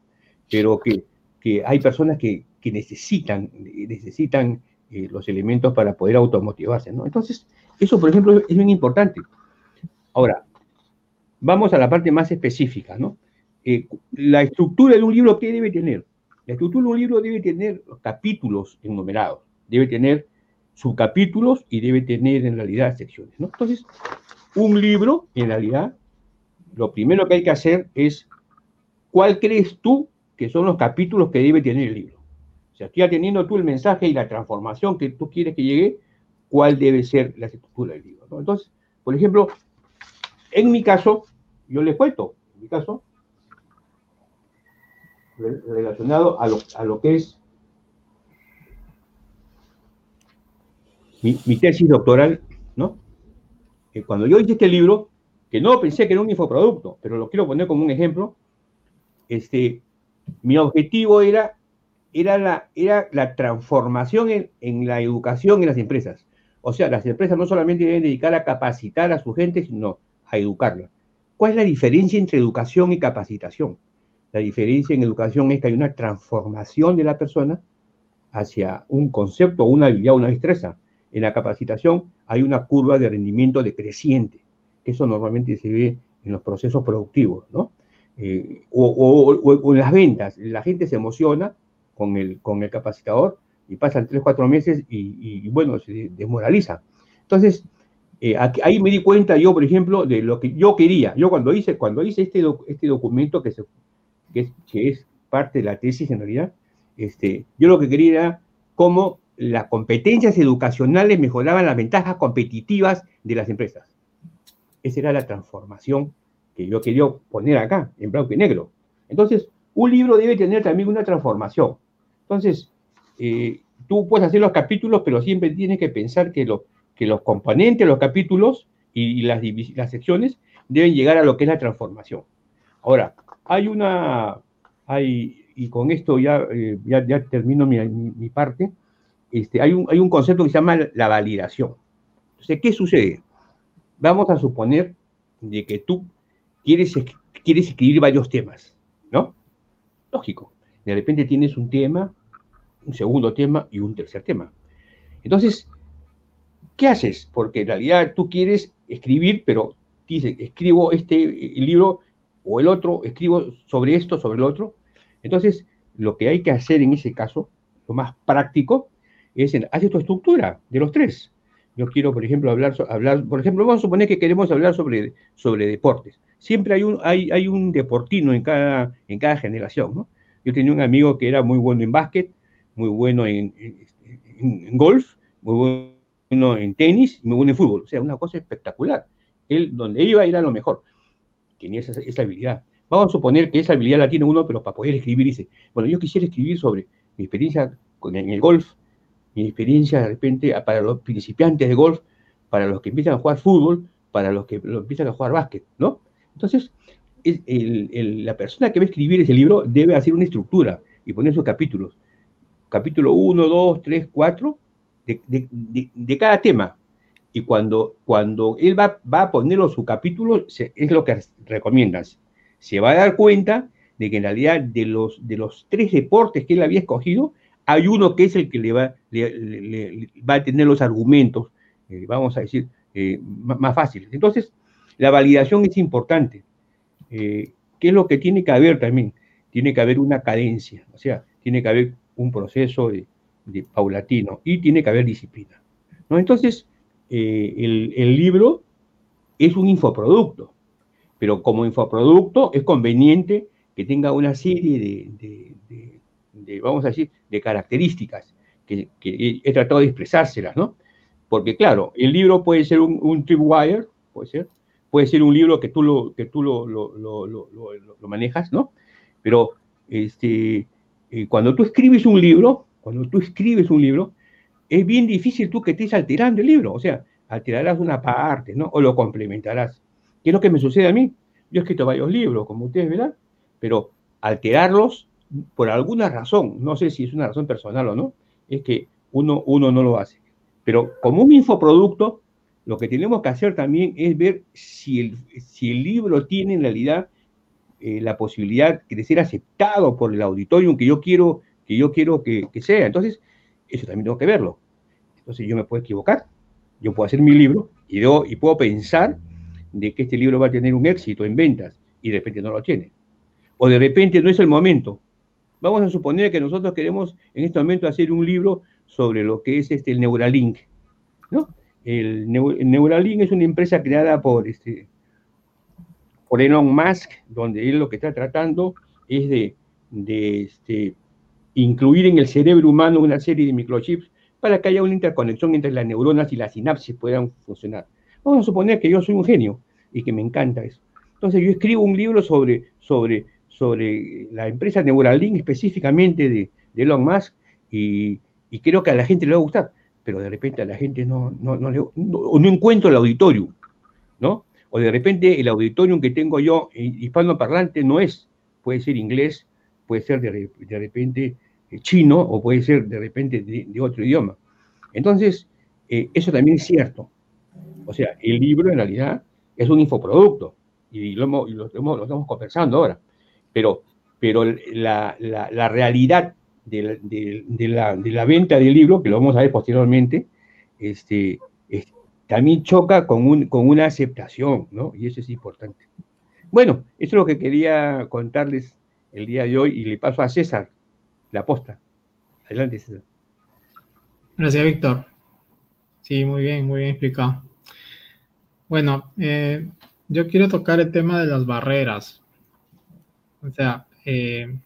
pero que, que hay personas que, que necesitan, necesitan eh, los elementos para poder automotivarse, ¿no? Entonces, eso, por ejemplo, es bien importante. Ahora, vamos a la parte más específica, ¿no? Eh, la estructura de un libro, ¿qué debe tener? La estructura de un libro debe tener capítulos enumerados, debe tener subcapítulos y debe tener en realidad secciones, ¿no? Entonces, un libro, en realidad, lo primero que hay que hacer es, ¿cuál crees tú que son los capítulos que debe tener el libro? O sea, ya teniendo tú el mensaje y la transformación que tú quieres que llegue, ¿cuál debe ser la estructura del libro? Entonces, por ejemplo, en mi caso, yo les cuento, en mi caso, relacionado a lo, a lo que es mi, mi, tesis doctoral, ¿no? Que cuando yo hice este libro, que no pensé que era un infoproducto, pero lo quiero poner como un ejemplo, este, mi objetivo era, era, la, era la transformación en, en la educación en las empresas. O sea, las empresas no solamente deben dedicar a capacitar a su gente, sino a educarla. ¿Cuál es la diferencia entre educación y capacitación? La diferencia en educación es que hay una transformación de la persona hacia un concepto, una habilidad, una destreza. En la capacitación hay una curva de rendimiento decreciente. Eso normalmente se ve en los procesos productivos, ¿no? Eh, o, en las ventas. La gente se emociona con el, con el capacitador y pasan tres, cuatro meses y, bueno, se desmoraliza. Entonces, eh, ahí me di cuenta yo, por ejemplo, de lo que yo quería. Yo cuando hice, cuando hice este, este documento, que, se, que, es, parte de la tesis en realidad, este, yo lo que quería era cómo las competencias educacionales mejoraban las ventajas competitivas de las empresas. Esa era la transformación que yo quería poner acá, en blanco y negro. Entonces, un libro debe tener también una transformación. Entonces, eh, tú puedes hacer los capítulos, pero siempre tienes que pensar que lo, que los componentes, los capítulos y, las, secciones deben llegar a lo que es la transformación. Ahora, hay una, hay, y con esto ya, eh, termino mi, mi, parte, este, hay, un, hay un concepto que se llama la validación. Entonces, ¿qué sucede? Vamos a suponer de que tú quieres, quieres escribir varios temas, ¿no? Lógico. De repente tienes un tema, un segundo tema y un tercer tema. Entonces, ¿qué haces? Porque en realidad tú quieres escribir, pero dices, escribo este libro o el otro, escribo sobre esto, sobre el otro. Entonces, lo que hay que hacer en ese caso, lo más práctico, es hacer tu estructura de los tres. Yo quiero, por ejemplo, hablar, hablar por ejemplo, vamos a suponer que queremos hablar sobre, sobre deportes. Siempre hay un, hay, hay un deportino en cada, en cada generación, ¿no? Yo tenía un amigo que era muy bueno en básquet, muy bueno en, en golf, muy bueno en tenis muy bueno en fútbol. O sea, una cosa espectacular. Él, donde iba, era lo mejor. Tenía esa, esa habilidad. Vamos a suponer que esa habilidad la tiene uno, pero para poder escribir dice, bueno, yo quisiera escribir sobre mi experiencia con, en el golf, mi experiencia de repente para los principiantes de golf, para los que empiezan a jugar fútbol, para los que lo empiezan a jugar básquet, ¿no? Entonces, el, el, la persona que va a escribir ese libro debe hacer una estructura y poner sus capítulos. Capítulo 1, 2, 3, 4, de, cada tema. Y cuando, cuando él va, va a ponerlo su capítulo, es lo que recomiendas. Se va a dar cuenta de que en realidad de los, de los tres deportes que él había escogido, hay uno que es el que le va, a tener los argumentos, eh, vamos a decir, eh, más, fáciles. Entonces, la validación es importante. Eh, ¿Qué es lo que tiene que haber también? Tiene que haber una cadencia, o sea, tiene que haber un proceso de, paulatino y tiene que haber disciplina. Entonces, el, libro es un infoproducto. Pero como infoproducto es conveniente que tenga una serie de, vamos a decir, de características que, he tratado de expresárselas, ¿no? Porque claro, el libro puede ser un, un tripwire, puede ser, puede ser un libro que tú lo, que tú lo, lo, manejas, ¿no? Pero este, eh, cuando tú escribes un libro, cuando tú escribes un libro, es bien difícil tú que estés alterando el libro, o sea, alterarás una parte, ¿no? O lo complementarás. ¿Qué es lo que me sucede a mí? Yo he escrito varios libros, como ustedes verán, pero alterarlos por alguna razón, no sé si es una razón personal o no, es que uno, uno no lo hace. Pero como un infoproducto, lo que tenemos que hacer también es ver si el, si el libro tiene en realidad eh, la posibilidad de ser aceptado por el auditorio que yo quiero que, yo quiero que, que sea. Entonces, eso también tengo que verlo. Entonces yo me puedo equivocar, yo puedo hacer mi libro y, y puedo pensar de que este libro va a tener un éxito en ventas y de repente no lo tiene. O de repente no es el momento. Vamos a suponer que nosotros queremos en este momento hacer un libro sobre lo que es este, el Neuralink. El, Neuralink es una empresa creada por, este, por Elon Musk, donde él lo que está tratando es de, de este, incluir en el cerebro humano una serie de microchips para que haya una interconexión entre las neuronas y las sinapsis puedan funcionar. Vamos a suponer que yo soy un genio y que me encanta eso. Entonces yo escribo un libro sobre, sobre, sobre la empresa Neuralink específicamente de, Elon Musk y, creo que a la gente le va a gustar, pero de repente a la gente no, no, no, no, no encuentro el auditorio, ¿no? O de repente el auditorio que tengo yo hispanoparlante no es, puede ser inglés, puede ser de, de repente eh, chino o puede ser de repente de, otro idioma. Entonces, eh, eso también es cierto. O sea, el libro en realidad es un infoproducto y lo, lo, estamos conversando ahora. Pero, pero la, la, realidad de, la, de, la, venta del libro, que lo vamos a ver posteriormente, este, también choca con, un, con una aceptación, ¿no? Y eso es importante. Bueno, eso es lo que quería contarles el día de hoy y le paso a César la aposta. Adelante, César. Gracias, Víctor. Sí, muy bien, muy bien explicado. Bueno, eh, yo quiero tocar el tema de las barreras. O sea, eh,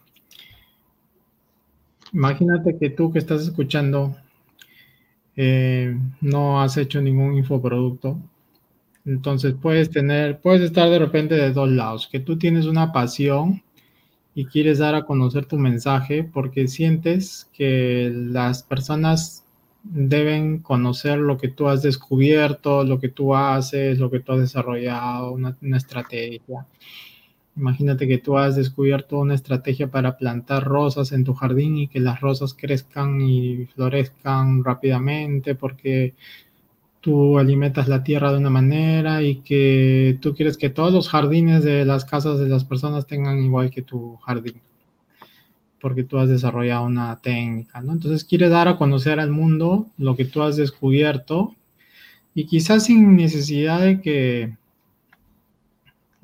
imagínate que tú que estás escuchando eh, no has hecho ningún infoproducto. Entonces puedes tener, puedes estar de repente de dos lados, que tú tienes una pasión y quieres dar a conocer tu mensaje porque sientes que las personas deben conocer lo que tú has descubierto, lo que tú haces, lo que tú has desarrollado, una, estrategia. Imagínate que tú has descubierto una estrategia para plantar rosas en tu jardín y que las rosas crezcan y florezcan rápidamente porque tú alimentas la tierra de una manera y que tú quieres que todos los jardines de las casas de las personas tengan igual que tu jardín, porque tú has desarrollado una técnica, ¿no? Entonces quieres dar a conocer al mundo lo que tú has descubierto y quizás sin necesidad de que,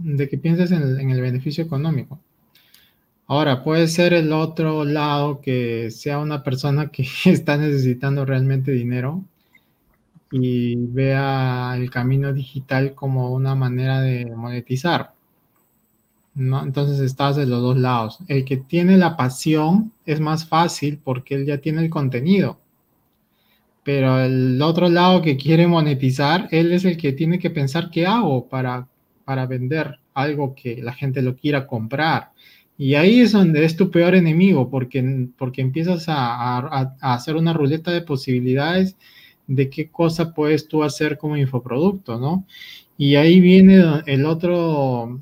de que pienses en el beneficio económico. Ahora, puede ser el otro lado que sea una persona que está necesitando realmente dinero y vea el camino digital como una manera de monetizar. Entonces estás de los dos lados. El que tiene la pasión es más fácil porque él ya tiene el contenido. Pero el otro lado que quiere monetizar, él es el que tiene que pensar qué hago para, para vender algo que la gente lo quiera comprar. Y ahí es donde es tu peor enemigo, porque, porque empiezas a, a hacer una ruleta de posibilidades de qué cosa puedes tú hacer como infoproducto, ¿no? Y ahí viene el otro,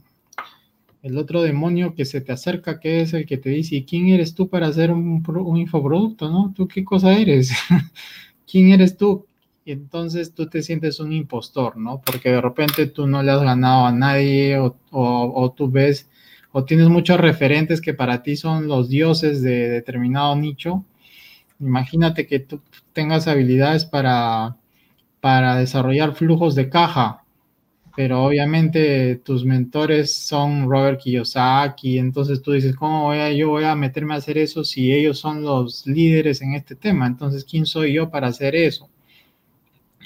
el otro demonio que se te acerca, que es el que te dice, ¿y quién eres tú para hacer un, infoproducto, no? ¿Tú qué cosa eres? ¿Quién eres tú? Y entonces tú te sientes un impostor, ¿no? Porque de repente tú no le has ganado a nadie o, tú ves o tienes muchos referentes que para ti son los dioses de determinado nicho Imagínate que tú tengas habilidades para, para desarrollar flujos de caja, pero obviamente tus mentores son Robert Kiyosaki, entonces tú dices, ¿cómo voy a, yo voy a meterme a hacer eso si ellos son los líderes en este tema? Entonces, ¿quién soy yo para hacer eso?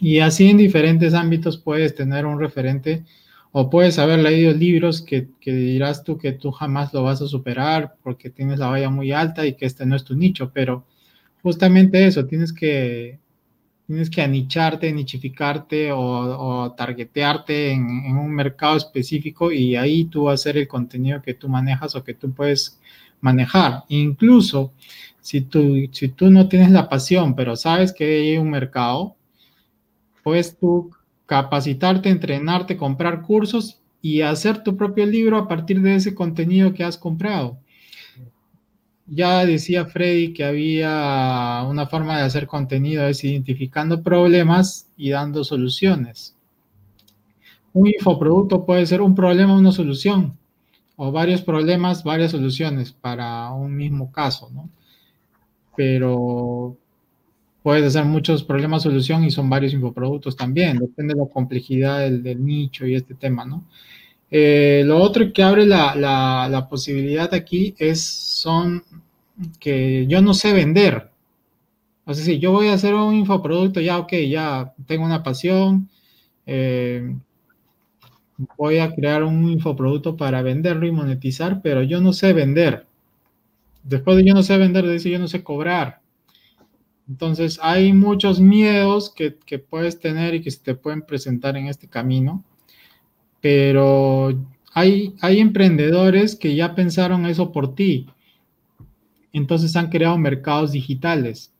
Y así en diferentes ámbitos puedes tener un referente O puedes haber leído libros que, que, dirás tú que tú jamás lo vas a superar porque tienes la valla muy alta y que este no es tu nicho, pero justamente eso, tienes que, tienes que anicharte, nichificarte o, o targetearte en, en, un mercado específico y ahí tú vas a hacer el contenido que tú manejas o que tú puedes manejar. Incluso si tú, si tú no tienes la pasión, pero sabes que hay un mercado, puedes tú capacitarte, entrenarte, comprar cursos y hacer tu propio libro a partir de ese contenido que has comprado. Ya decía Freddy que había una forma de hacer contenido, es identificando problemas y dando soluciones. Un infoproducto puede ser un problema, una solución, o varios problemas, varias soluciones para un mismo caso, ¿no? Pero puedes hacer muchos problemas solución y son varios infoproductos también, depende de la complejidad del, nicho y este tema, ¿no? Eh, lo otro que abre la, la, posibilidad aquí es, son que yo no sé vender. O sea, si yo voy a hacer un infoproducto, ya, ok, ya tengo una pasión, eh, voy a crear un infoproducto para venderlo y monetizar, pero yo no sé vender. Después de yo no sé vender, dice yo no sé cobrar. Entonces, hay muchos miedos que, puedes tener y que se te pueden presentar en este camino, pero hay, hay emprendedores que ya pensaron eso por ti. Entonces han creado mercados digitales.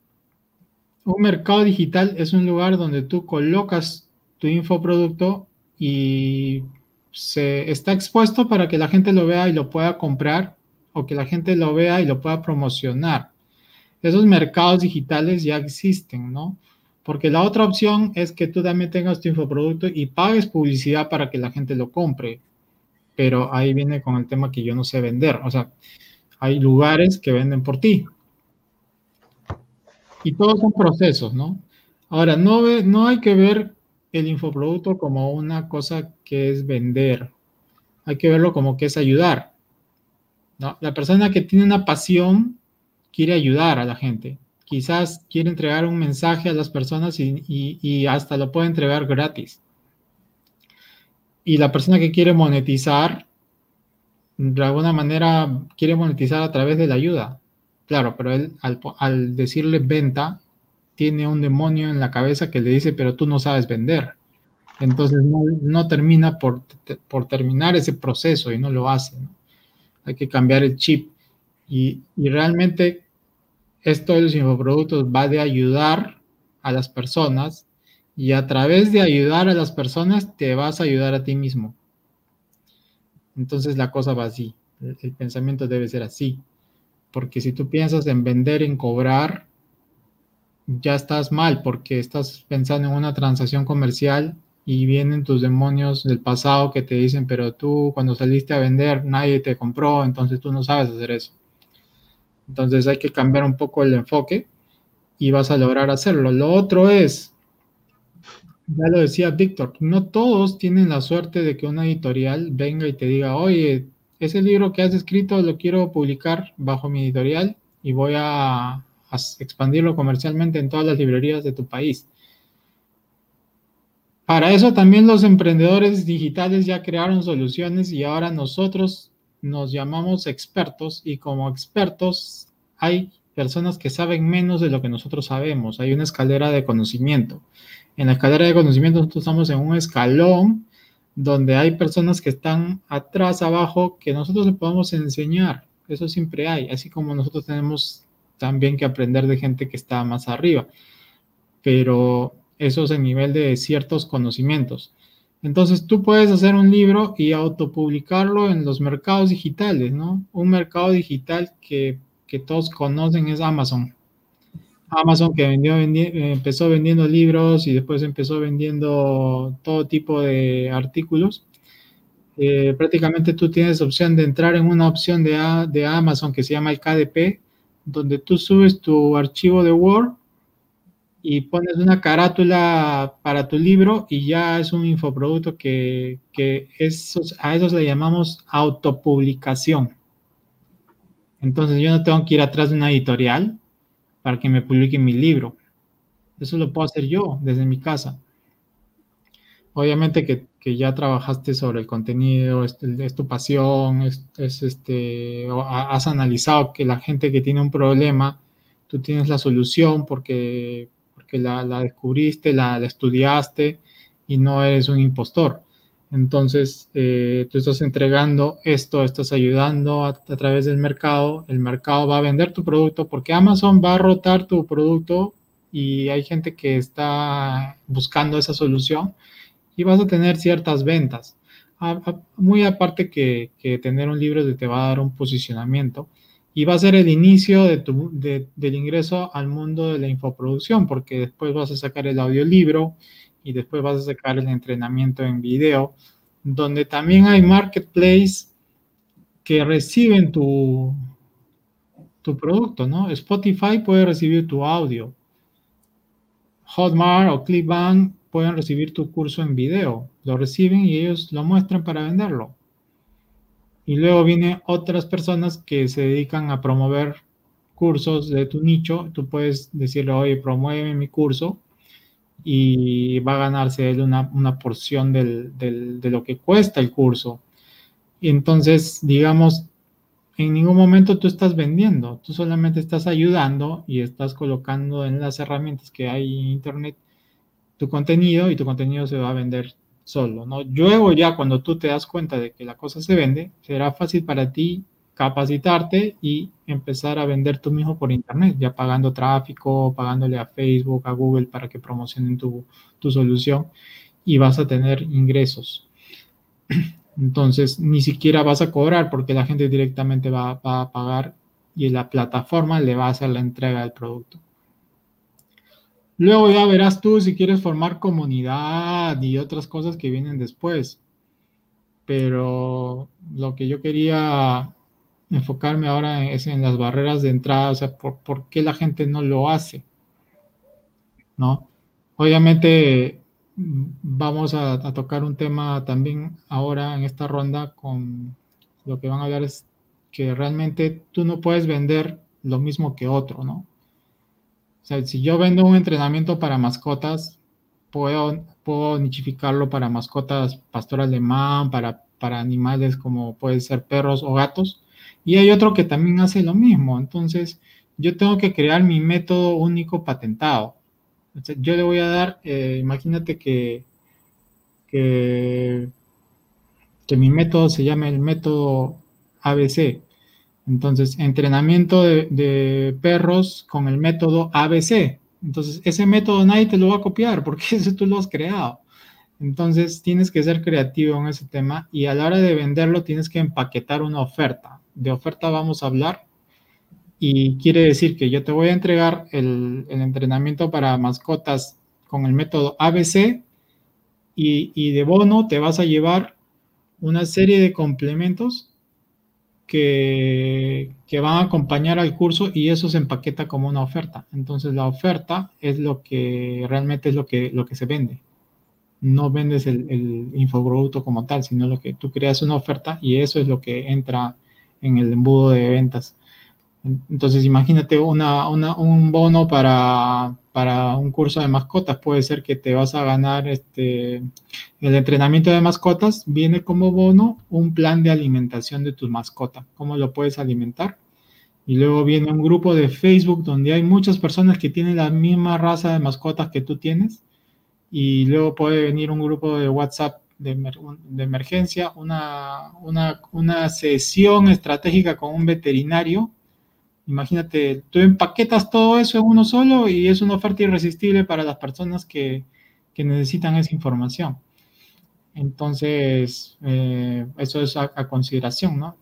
Un mercado digital es un lugar donde tú colocas tu infoproducto y se está expuesto para que la gente lo vea y lo pueda comprar o que la gente lo vea y lo pueda promocionar esos mercados digitales ya existen, ¿no? Porque la otra opción es que tú también tengas tu infoproducto y pagues publicidad para que la gente lo compre. Pero ahí viene con el tema que yo no sé vender. O sea, hay lugares que venden por ti. Y todos son procesos, ¿no? Ahora, no, ve, no hay que ver el infoproducto como una cosa que es vender. Hay que verlo como que es ayudar. ¿no? La persona que tiene una pasión quiere ayudar a la gente. Quizás quiere entregar un mensaje a las personas y, hasta lo puede entregar gratis. Y la persona que quiere monetizar, de alguna manera quiere monetizar a través de la ayuda. Claro, pero él al, decirle venta, tiene un demonio en la cabeza que le dice, pero tú no sabes vender. Entonces no, termina por, por, terminar ese proceso y no lo hace. Hay que cambiar el chip. Y, realmente esto de los infoproductos va de ayudar a las personas y a través de ayudar a las personas te vas a ayudar a ti mismo. Entonces la cosa va así, el, pensamiento debe ser así, porque si tú piensas en vender, en cobrar, ya estás mal porque estás pensando en una transacción comercial y vienen tus demonios del pasado que te dicen, pero tú cuando saliste a vender nadie te compró, entonces tú no sabes hacer eso. Entonces hay que cambiar un poco el enfoque y vas a lograr hacerlo. Lo otro es, ya lo decía Víctor, no todos tienen la suerte de que una editorial venga y te diga, oye, ese libro que has escrito lo quiero publicar bajo mi editorial y voy a, a expandirlo comercialmente en todas las librerías de tu país. Para eso también los emprendedores digitales ya crearon soluciones y ahora nosotros nos llamamos expertos y como expertos hay personas que saben menos de lo que nosotros sabemos. Hay una escalera de conocimiento. En la escalera de conocimiento nosotros estamos en un escalón donde hay personas que están atrás, abajo, que nosotros le podemos enseñar. Eso siempre hay, así como nosotros tenemos también que aprender de gente que está más arriba. Pero eso es el nivel de ciertos conocimientos. Entonces tú puedes hacer un libro y autopublicarlo en los mercados digitales, ¿no? Un mercado digital que, todos conocen es Amazon. Amazon que empezó vendiendo libros y después empezó vendiendo todo tipo de artículos. Eh, prácticamente tú tienes opción de entrar en una opción de, de Amazon que se llama el KDP, donde tú subes tu archivo de Word y pones una carátula para tu libro y ya es un infoproducto que, que esos, a eso le llamamos autopublicación. Entonces yo no tengo que ir atrás de una editorial para que me publique mi libro. Eso lo puedo hacer yo desde mi casa. Obviamente que, que ya trabajaste sobre el contenido, es, tu pasión, es, este, has analizado que la gente que tiene un problema, tú tienes la solución porque, porque la, descubriste, la, estudiaste y no eres un impostor. Entonces, eh, tú estás entregando esto, estás ayudando a, través del mercado, el mercado va a vender tu producto porque Amazon va a rotar tu producto y hay gente que está buscando esa solución y vas a tener ciertas ventas. muy aparte que, tener un libro te va a dar un posicionamiento y va a ser el inicio del ingreso al mundo de la infoproducción, porque después vas a sacar el audiolibro y después vas a sacar el entrenamiento en video, donde también hay marketplace que reciben tu, tu producto, ¿no? Spotify puede recibir tu audio. Hotmart o Clickbank pueden recibir tu curso en video. Lo reciben y ellos lo muestran para venderlo. Y luego vienen otras personas que se dedican a promover cursos de tu nicho. Tú puedes decirle, oye, promueve mi curso y va a ganarse él una, porción de lo que cuesta el curso. Y entonces, digamos, en ningún momento tú estás vendiendo, tú solamente estás ayudando y estás colocando en las herramientas que hay en Internet tu contenido y tu contenido se va a vender solo, ¿no? Luego ya cuando tú te das cuenta de que la cosa se vende, será fácil para ti capacitarte y empezar a vender tú mismo por internet, ya pagando tráfico, pagándole a Facebook, a Google para que promocionen tu, solución y vas a tener ingresos. Entonces, ni siquiera vas a cobrar porque la gente directamente va, va a pagar y la plataforma le va a hacer la entrega del producto. Luego ya verás tú si quieres formar comunidad y otras cosas que vienen después. Pero lo que yo quería enfocarme ahora es en las barreras de entrada, o sea, por, qué la gente no lo hace. ¿No? Obviamente vamos a, a, tocar un tema también ahora en esta ronda con lo que van a hablar es que realmente tú no puedes vender lo mismo que otro, ¿no? O sea, si yo vendo un entrenamiento para mascotas, puedo, puedo nichificarlo para mascotas pastor alemán, para, para animales como pueden ser perros o gatos. Y hay otro que también hace lo mismo. Entonces, yo tengo que crear mi método único patentado. yo le voy a dar, eh, imagínate que, que, mi método se llama el método ABC. Entonces, entrenamiento de, perros con el método ABC. Entonces, ese método nadie te lo va a copiar porque ese tú lo has creado. Entonces, tienes que ser creativo en ese tema y a la hora de venderlo tienes que empaquetar una oferta. De oferta vamos a hablar y quiere decir que yo te voy a entregar el, entrenamiento para mascotas con el método ABC y, y de bono te vas a llevar una serie de complementos que, van a acompañar al curso y eso se empaqueta como una oferta. Entonces la oferta es lo que realmente es lo que, lo que se vende. No vendes el, el como tal, sino lo que tú creas una oferta y eso es lo que entra en el embudo de ventas. Entonces, imagínate un bono para, un curso de mascotas. Puede ser que te vas a ganar este, el entrenamiento de mascotas. Viene como bono un plan de alimentación de tu mascota. ¿Cómo lo puedes alimentar? Y luego viene un grupo de Facebook donde hay muchas personas que tienen la misma raza de mascotas que tú tienes. Y luego puede venir un grupo de WhatsApp de, emergencia, una, una sesión estratégica con un veterinario Imagínate, tú empaquetas todo eso en uno solo y es una oferta irresistible para las personas que, necesitan esa información. Entonces, eh, eso es a, consideración, ¿no?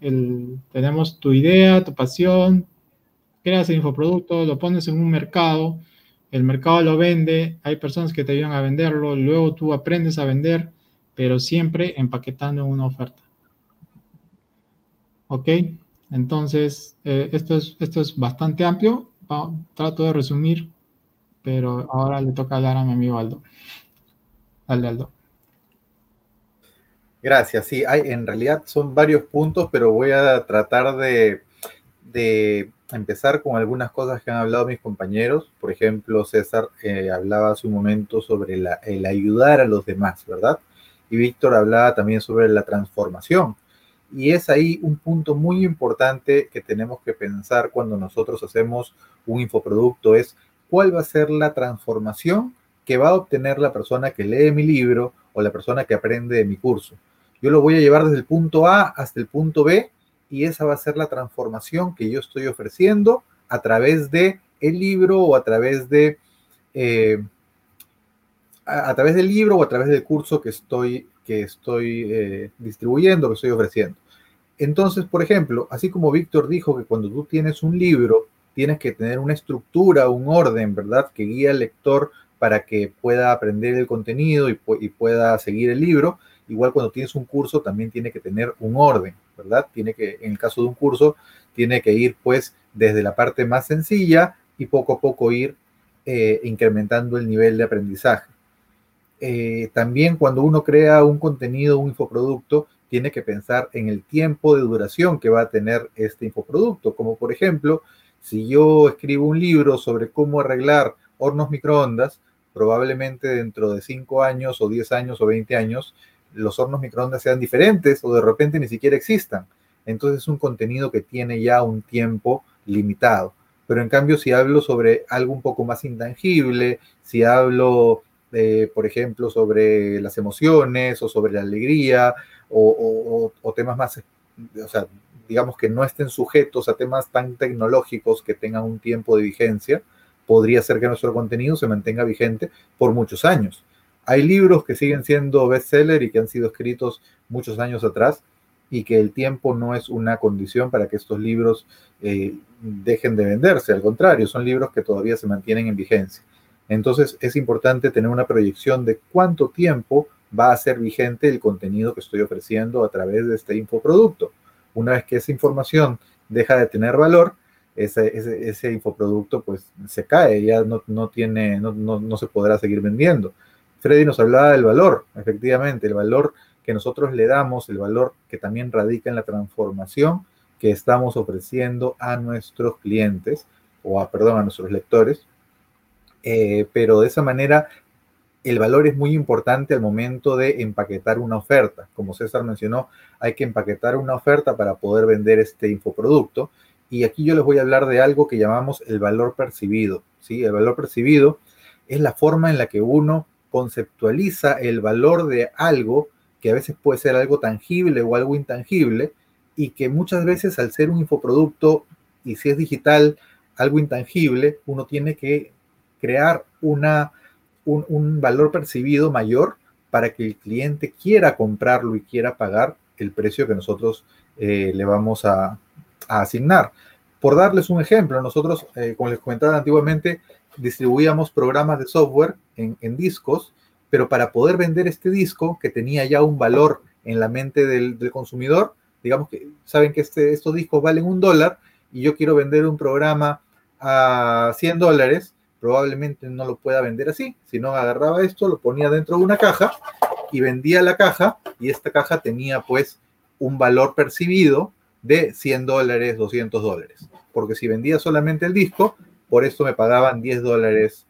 tenemos tu idea, tu pasión, creas el infoproducto, lo pones en un mercado, el mercado lo vende, hay personas que te ayudan a venderlo, luego tú aprendes a vender, pero siempre empaquetando una oferta. ¿Ok? Entonces, eh, esto, es, esto es bastante amplio. trato de resumir, pero ahora le toca hablar a mi amigo Aldo. Dale, Aldo. Gracias. Sí, hay, en realidad son varios puntos, pero voy a tratar de, empezar con algunas cosas que han hablado mis compañeros. Por ejemplo, César eh, hablaba hace un momento sobre el ayudar a los demás, ¿verdad? y Víctor hablaba también sobre la transformación. Y es ahí un punto muy importante que tenemos que pensar cuando nosotros hacemos un infoproducto, es cuál va a ser la transformación que va a obtener la persona que lee mi libro o la persona que aprende de mi curso. Yo lo voy a llevar desde el punto A hasta el punto B y esa va a ser la transformación que yo estoy ofreciendo a través de el libro o a través de eh, a, través del libro o a través del curso que estoy que estoy eh, distribuyendo, que estoy ofreciendo. Entonces, por ejemplo, así como Víctor dijo que cuando tú tienes un libro, tienes que tener una estructura, un orden, ¿verdad? Que guía al lector para que pueda aprender el contenido y, pueda seguir el libro. Igual cuando tienes un curso también tiene que tener un orden, ¿verdad? Tiene que, en el caso de un curso, tiene que ir pues desde la parte más sencilla y poco a poco ir eh, incrementando el nivel de aprendizaje. Eh, también cuando uno crea un contenido, un infoproducto, tiene que pensar en el tiempo de duración que va a tener este infoproducto, como por ejemplo, si yo escribo un libro sobre cómo arreglar hornos microondas, probablemente dentro de 5 años o 10 años o 20 años, los hornos microondas sean diferentes o de repente ni siquiera existan. Entonces es un contenido que tiene ya un tiempo limitado. Pero en cambio, si hablo sobre algo un poco más intangible, si hablo, eh, por ejemplo, sobre las emociones o sobre la alegría o, temas más, o sea, digamos que no estén sujetos a temas tan tecnológicos que tengan un tiempo de vigencia, podría ser que nuestro contenido se mantenga vigente por muchos años. Hay libros que siguen siendo bestseller y que han sido escritos muchos años atrás y que el tiempo no es una condición para que estos libros eh, dejen de venderse, al contrario, son libros que todavía se mantienen en vigencia. Entonces es importante tener una proyección de cuánto tiempo va a ser vigente el contenido que estoy ofreciendo a través de este infoproducto. Una vez que esa información deja de tener valor, ese, ese, infoproducto pues se cae, ya no, no tiene, no, no, no, se podrá seguir vendiendo. Freddy nos hablaba del valor, efectivamente, el valor que nosotros le damos, el valor que también radica en la transformación que estamos ofreciendo a nuestros clientes o a, perdón, a nuestros lectores. Eh, pero de esa manera el valor es muy importante al momento de empaquetar una oferta. Como César mencionó, hay que empaquetar una oferta para poder vender este infoproducto. Y aquí yo les voy a hablar de algo que llamamos el valor percibido. ¿sí? El valor percibido es la forma en la que uno conceptualiza el valor de algo que a veces puede ser algo tangible o algo intangible y que muchas veces al ser un infoproducto y si es digital, algo intangible, uno tiene que crear una, un, valor percibido mayor para que el cliente quiera comprarlo y quiera pagar el precio que nosotros eh, le vamos a, asignar. Por darles un ejemplo, nosotros, eh, como les comentaba antiguamente, distribuíamos programas de software en, discos, pero para poder vender este disco, que tenía ya un valor en la mente del, del consumidor, digamos que saben que este, estos discos valen un dólar y yo quiero vender un programa a 100 dólares, probablemente no lo pueda vender así, sino agarraba esto, lo ponía dentro de una caja y vendía la caja y esta caja tenía pues un valor percibido de 100 dólares, 200 dólares, porque si vendía solamente el disco, por esto me pagaban 10 dólares,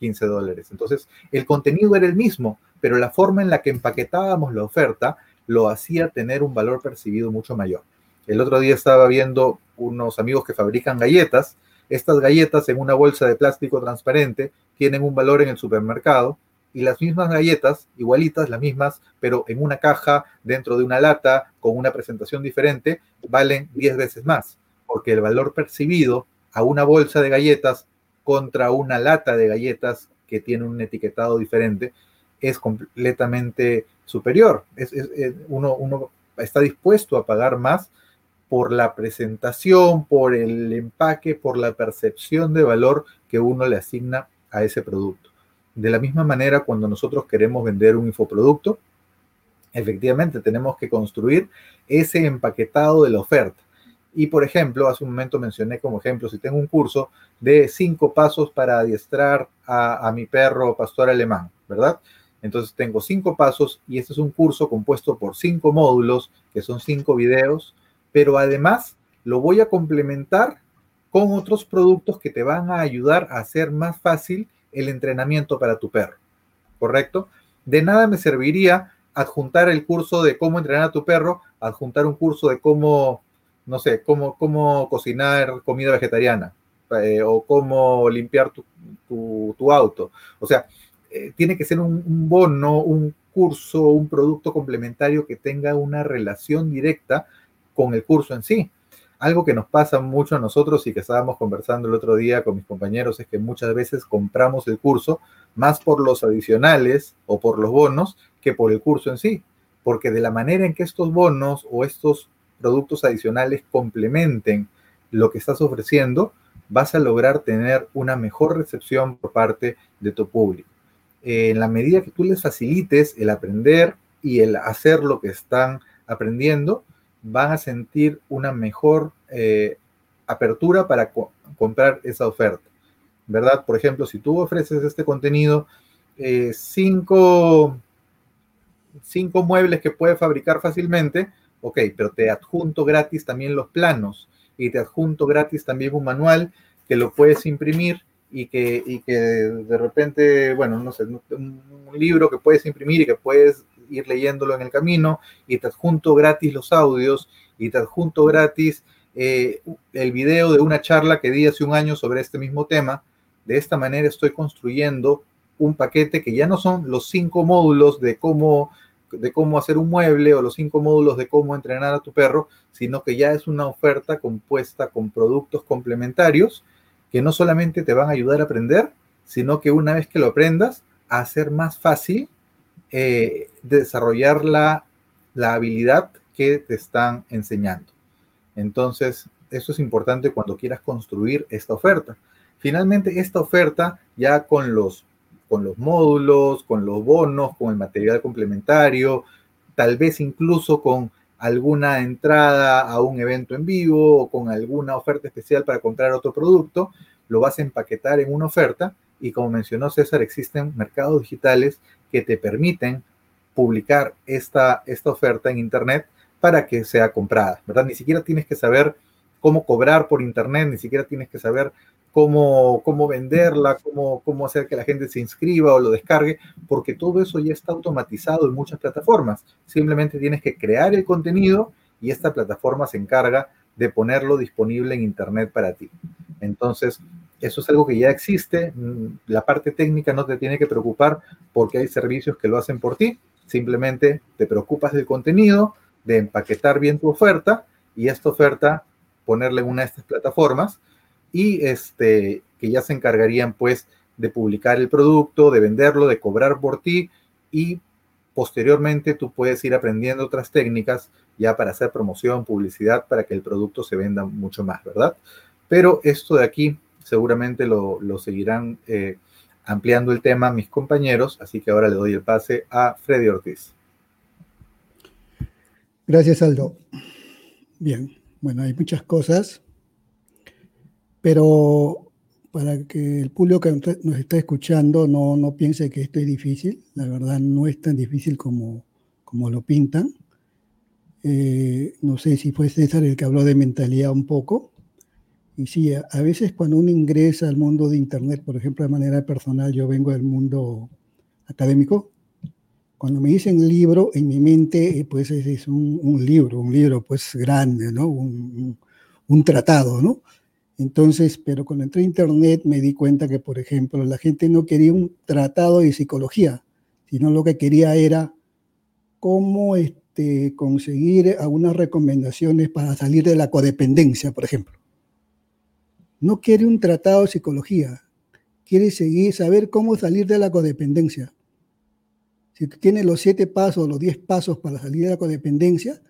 15 dólares. Entonces, el contenido era el mismo, pero la forma en la que empaquetábamos la oferta lo hacía tener un valor percibido mucho mayor. El otro día estaba viendo unos amigos que fabrican galletas. Estas galletas en una bolsa de plástico transparente tienen un valor en el supermercado y las mismas galletas, igualitas, las mismas, pero en una caja, dentro de una lata, con una presentación diferente, valen 10 veces más, porque el valor percibido a una bolsa de galletas contra una lata de galletas que tiene un etiquetado diferente es completamente superior. Es, uno está dispuesto a pagar más por la presentación, por el empaque, por la percepción de valor que uno le asigna a ese producto. De la misma manera, cuando nosotros queremos vender un infoproducto, efectivamente tenemos que construir ese empaquetado de la oferta. Y por ejemplo, hace un momento mencioné como ejemplo, si tengo un curso de cinco pasos para adiestrar a, a mi perro pastor alemán, ¿verdad? Entonces tengo cinco pasos y este es un curso compuesto por cinco módulos, que son cinco videos, pero además lo voy a complementar con otros productos que te van a ayudar a hacer más fácil el entrenamiento para tu perro. ¿Correcto? De nada me serviría adjuntar el curso de cómo entrenar a tu perro, adjuntar un curso de cómo, no sé, cómo, cómo cocinar comida vegetariana eh, o cómo limpiar tu, auto. O sea, eh, tiene que ser un, bono, un curso, un producto complementario que tenga una relación directa con el curso en sí. Algo que nos pasa mucho a nosotros y que estábamos conversando el otro día con mis compañeros es que muchas veces compramos el curso más por los adicionales o por los bonos que por el curso en sí, porque de la manera en que estos bonos o estos productos adicionales complementen lo que estás ofreciendo, vas a lograr tener una mejor recepción por parte de tu público. en la medida que tú les facilites el aprender y el hacer lo que están aprendiendo, van a sentir una mejor eh, apertura para comprar esa oferta. ¿Verdad? Por ejemplo, si tú ofreces este contenido, eh, cinco, cinco muebles que puedes fabricar fácilmente, ok, pero te adjunto gratis también los planos y te adjunto gratis también un manual que lo puedes imprimir y que, y que de repente, bueno, no sé, un libro que puedes imprimir y que puedes ir leyéndolo en el camino y te adjunto gratis los audios y te adjunto gratis eh, el video de una charla que di hace un año sobre este mismo tema. De esta manera estoy construyendo un paquete que ya no son los cinco módulos de cómo, de cómo hacer un mueble o los cinco módulos de cómo entrenar a tu perro, sino que ya es una oferta compuesta con productos complementarios que no solamente te van a ayudar a aprender, sino que una vez que lo aprendas, a hacer más fácil eh, desarrollar la, la habilidad que te están enseñando. Entonces, eso es importante cuando quieras construir esta oferta. Finalmente, esta oferta ya con los, con los módulos, con los bonos, con el material complementario, tal vez incluso con alguna entrada a un evento en vivo o con alguna oferta especial para comprar otro producto, lo vas a empaquetar en una oferta y como mencionó César, existen mercados digitales que te permiten publicar esta, esta oferta en Internet para que sea comprada, ¿verdad? Ni siquiera tienes que saber cómo cobrar por Internet, ni siquiera tienes que saber cómo, cómo venderla, cómo, cómo hacer que la gente se inscriba o lo descargue, porque todo eso ya está automatizado en muchas plataformas. Simplemente tienes que crear el contenido y esta plataforma se encarga de ponerlo disponible en Internet para ti. Entonces, eso es algo que ya existe. Mm, la parte técnica no te tiene que preocupar porque hay servicios que lo hacen por ti. Simplemente te preocupas del contenido, de empaquetar bien tu oferta y esta oferta ponerle una de estas plataformas y este, que ya se encargarían pues de publicar el producto, de venderlo, de cobrar por ti y posteriormente tú puedes ir aprendiendo otras técnicas ya para hacer promoción, publicidad, para que el producto se venda mucho más, ¿verdad? Pero esto de aquí seguramente lo, seguirán eh, ampliando el tema mis compañeros, así que ahora le doy el pase a Freddy Ortiz. Gracias, Aldo. Bien, bueno, hay muchas cosas, pero para que el público que nos está escuchando no, no piense que esto es difícil, la verdad no es tan difícil como, como lo pintan. Eh, no sé si fue César el que habló de mentalidad un poco. Y sí, a, veces cuando uno ingresa al mundo de Internet, por ejemplo, de manera personal, yo vengo del mundo académico, cuando me dicen libro, en mi mente, eh, pues es, un, libro, un libro pues grande, ¿no? Un, un, tratado, ¿no? Entonces, pero cuando entré a Internet me di cuenta que, por ejemplo, la gente no quería un tratado de psicología, sino lo que quería era cómo este, conseguir algunas recomendaciones para salir de la codependencia, por ejemplo no quiere un tratado de psicología, quiere seguir, saber cómo salir de la codependencia. Si tú tienes los siete pasos, los diez pasos para salir de la codependencia,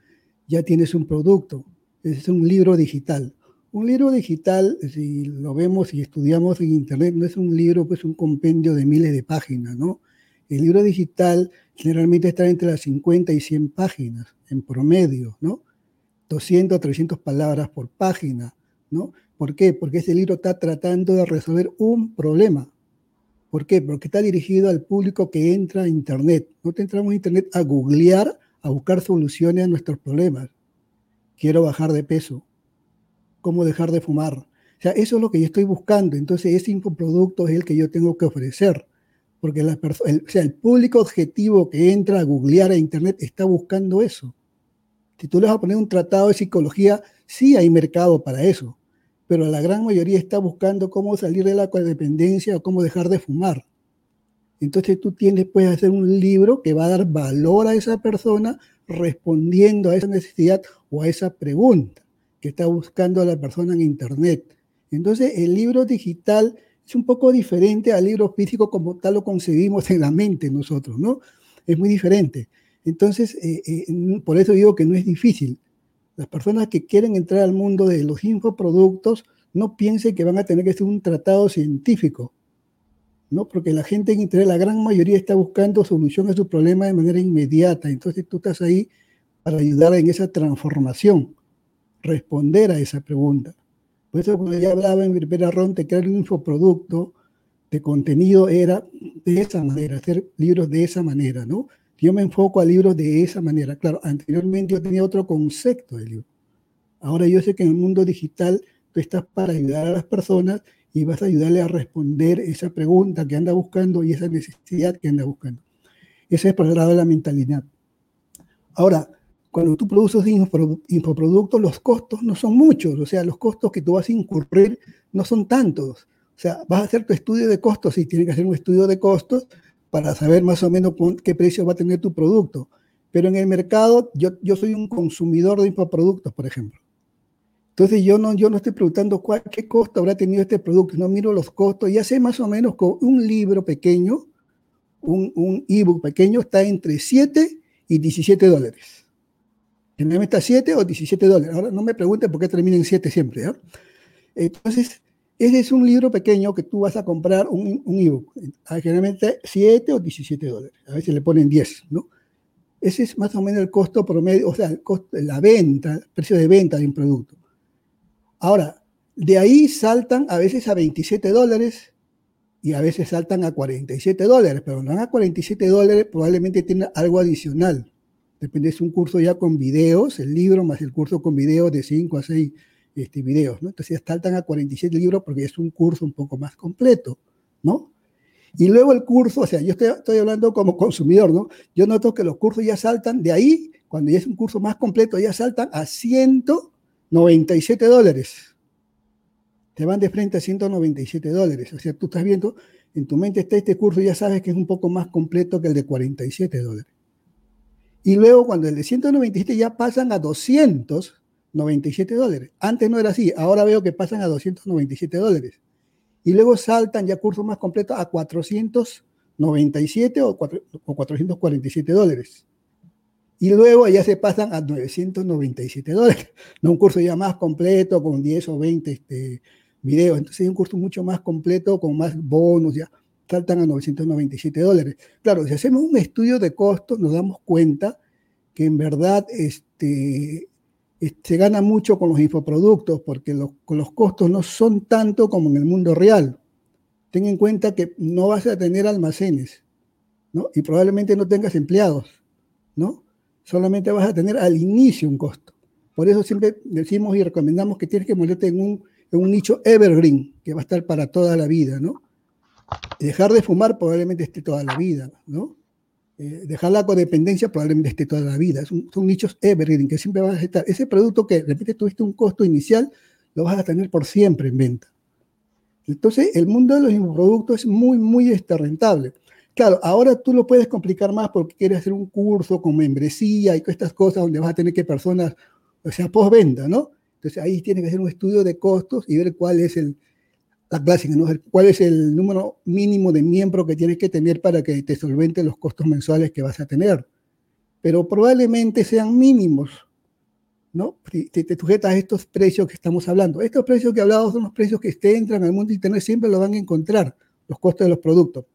ya tienes un producto. Es un libro digital. Un libro digital, si lo vemos y estudiamos en Internet, no es un libro, pues un compendio de miles de páginas, ¿no? El libro digital generalmente está entre las 50 y 100 páginas en promedio, ¿no? 200 a 300 palabras por página, ¿no? ¿Por qué? Porque ese libro está tratando de resolver un problema. ¿Por qué? Porque está dirigido al público que entra a Internet. No te entramos a Internet a googlear, a buscar soluciones a nuestros problemas. Quiero bajar de peso. ¿Cómo dejar de fumar? O sea, eso es lo que yo estoy buscando. Entonces, ese infoproducto es el que yo tengo que ofrecer. porque el, el público objetivo que entra a googlear a Internet está buscando eso. Si tú le vas a poner un tratado de psicología, sí hay mercado para eso, pero la gran mayoría está buscando cómo salir de la codependencia o cómo dejar de fumar. Entonces tú tienes, puedes hacer un libro que va a dar valor a esa persona respondiendo a esa necesidad o a esa pregunta que está buscando la persona en Internet. Entonces el libro digital es un poco diferente al libro físico como tal lo concebimos en la mente nosotros, ¿no? Es muy diferente. Entonces, eh, eh, por eso digo que no es difícil. Las personas que quieren entrar al mundo de los infoproductos no piensen que van a tener que hacer un tratado científico, ¿no? Porque la gente en Internet, la gran mayoría está buscando solución a su problema de manera inmediata. Entonces tú estás ahí para ayudar en esa transformación, responder a esa pregunta. Por eso cuando ya hablaba en primera ronda de crear un infoproducto de contenido era de esa manera, hacer libros de esa manera, ¿no? Yo me enfoco a libros de esa manera. Claro, anteriormente yo tenía otro concepto de libro. Ahora yo sé que en el mundo digital tú estás para ayudar a las personas y vas a ayudarle a responder esa pregunta que anda buscando y esa necesidad que anda buscando. Ese es por el lado de la mentalidad. Ahora, cuando tú produces infoproductos, los costos no son muchos, o sea, los costos que tú vas a incurrir no son tantos. O sea, vas a hacer tu estudio de costos, y tienes que hacer un estudio de costos para saber más o menos qué precio va a tener tu producto. Pero en el mercado, yo, yo soy un consumidor de infoproductos, por ejemplo. Entonces yo no, yo no estoy preguntando cuál, qué costo habrá tenido este producto, no miro los costos, ya sé más o menos con un libro pequeño, un, un ebook pequeño, está entre 7 y 17 dólares. Generalmente está 7 o 17 dólares. Ahora no me pregunten por qué termina en 7 siempre. Entonces, ese es un libro pequeño que tú vas a comprar un, un ebook, generalmente 7 o 17 dólares, a veces le ponen 10, ¿no? Ese es más o menos el costo promedio, o sea, el costo, la venta, precio de venta de un producto. Ahora, de ahí saltan a veces a 27 dólares y a veces saltan a 47 dólares, pero no a 47 dólares probablemente tiene algo adicional. Depende, es un curso ya con videos, el libro más el curso con videos de 5 a 6 este, videos, ¿no? Entonces ya saltan a 47 libros porque es un curso un poco más completo, ¿no? Y luego el curso, o sea, yo estoy, estoy, hablando como consumidor, ¿no? Yo noto que los cursos ya saltan de ahí, cuando ya es un curso más completo, ya saltan a 197 dólares. Te van de frente a 197 dólares. O sea, tú estás viendo, en tu mente está este curso, ya sabes que es un poco más completo que el de 47 dólares. Y luego cuando el de 197 ya pasan a 200, 97 dólares. Antes no era así, ahora veo que pasan a 297 dólares. Y luego saltan ya cursos más completos a 497 o, 447 dólares. Y luego ya se pasan a 997 dólares. No un curso ya más completo con 10 o 20 este, videos. Entonces hay un curso mucho más completo con más bonos, ya saltan a 997 dólares. Claro, si hacemos un estudio de costos, nos damos cuenta que en verdad este, se gana mucho con los infoproductos porque los, los costos no son tanto como en el mundo real. Ten en cuenta que no vas a tener almacenes, ¿no? Y probablemente no tengas empleados, ¿no? Solamente vas a tener al inicio un costo. Por eso siempre decimos y recomendamos que tienes que moverte en un, en un nicho evergreen, que va a estar para toda la vida, ¿no? dejar de fumar probablemente esté toda la vida, ¿no? Eh, dejar la codependencia probablemente esté toda la vida. Son, nichos evergreen que siempre van a estar. Ese producto que de tuviste un costo inicial, lo vas a tener por siempre en venta. Entonces, el mundo de los productos es muy, muy este, rentable. Claro, ahora tú lo puedes complicar más porque quieres hacer un curso con membresía y todas estas cosas donde vas a tener que personas, o sea, postventa, ¿no? Entonces ahí tienes que hacer un estudio de costos y ver cuál es el, la clásica, ¿no? ¿Cuál es el número mínimo de miembros que tienes que tener para que te solvente los costos mensuales que vas a tener? Pero probablemente sean mínimos, ¿no? Te, te sujetas a estos precios que estamos hablando. Estos precios que he hablado son los precios que te entran al mundo Internet, siempre lo van a encontrar, los costos de los productos,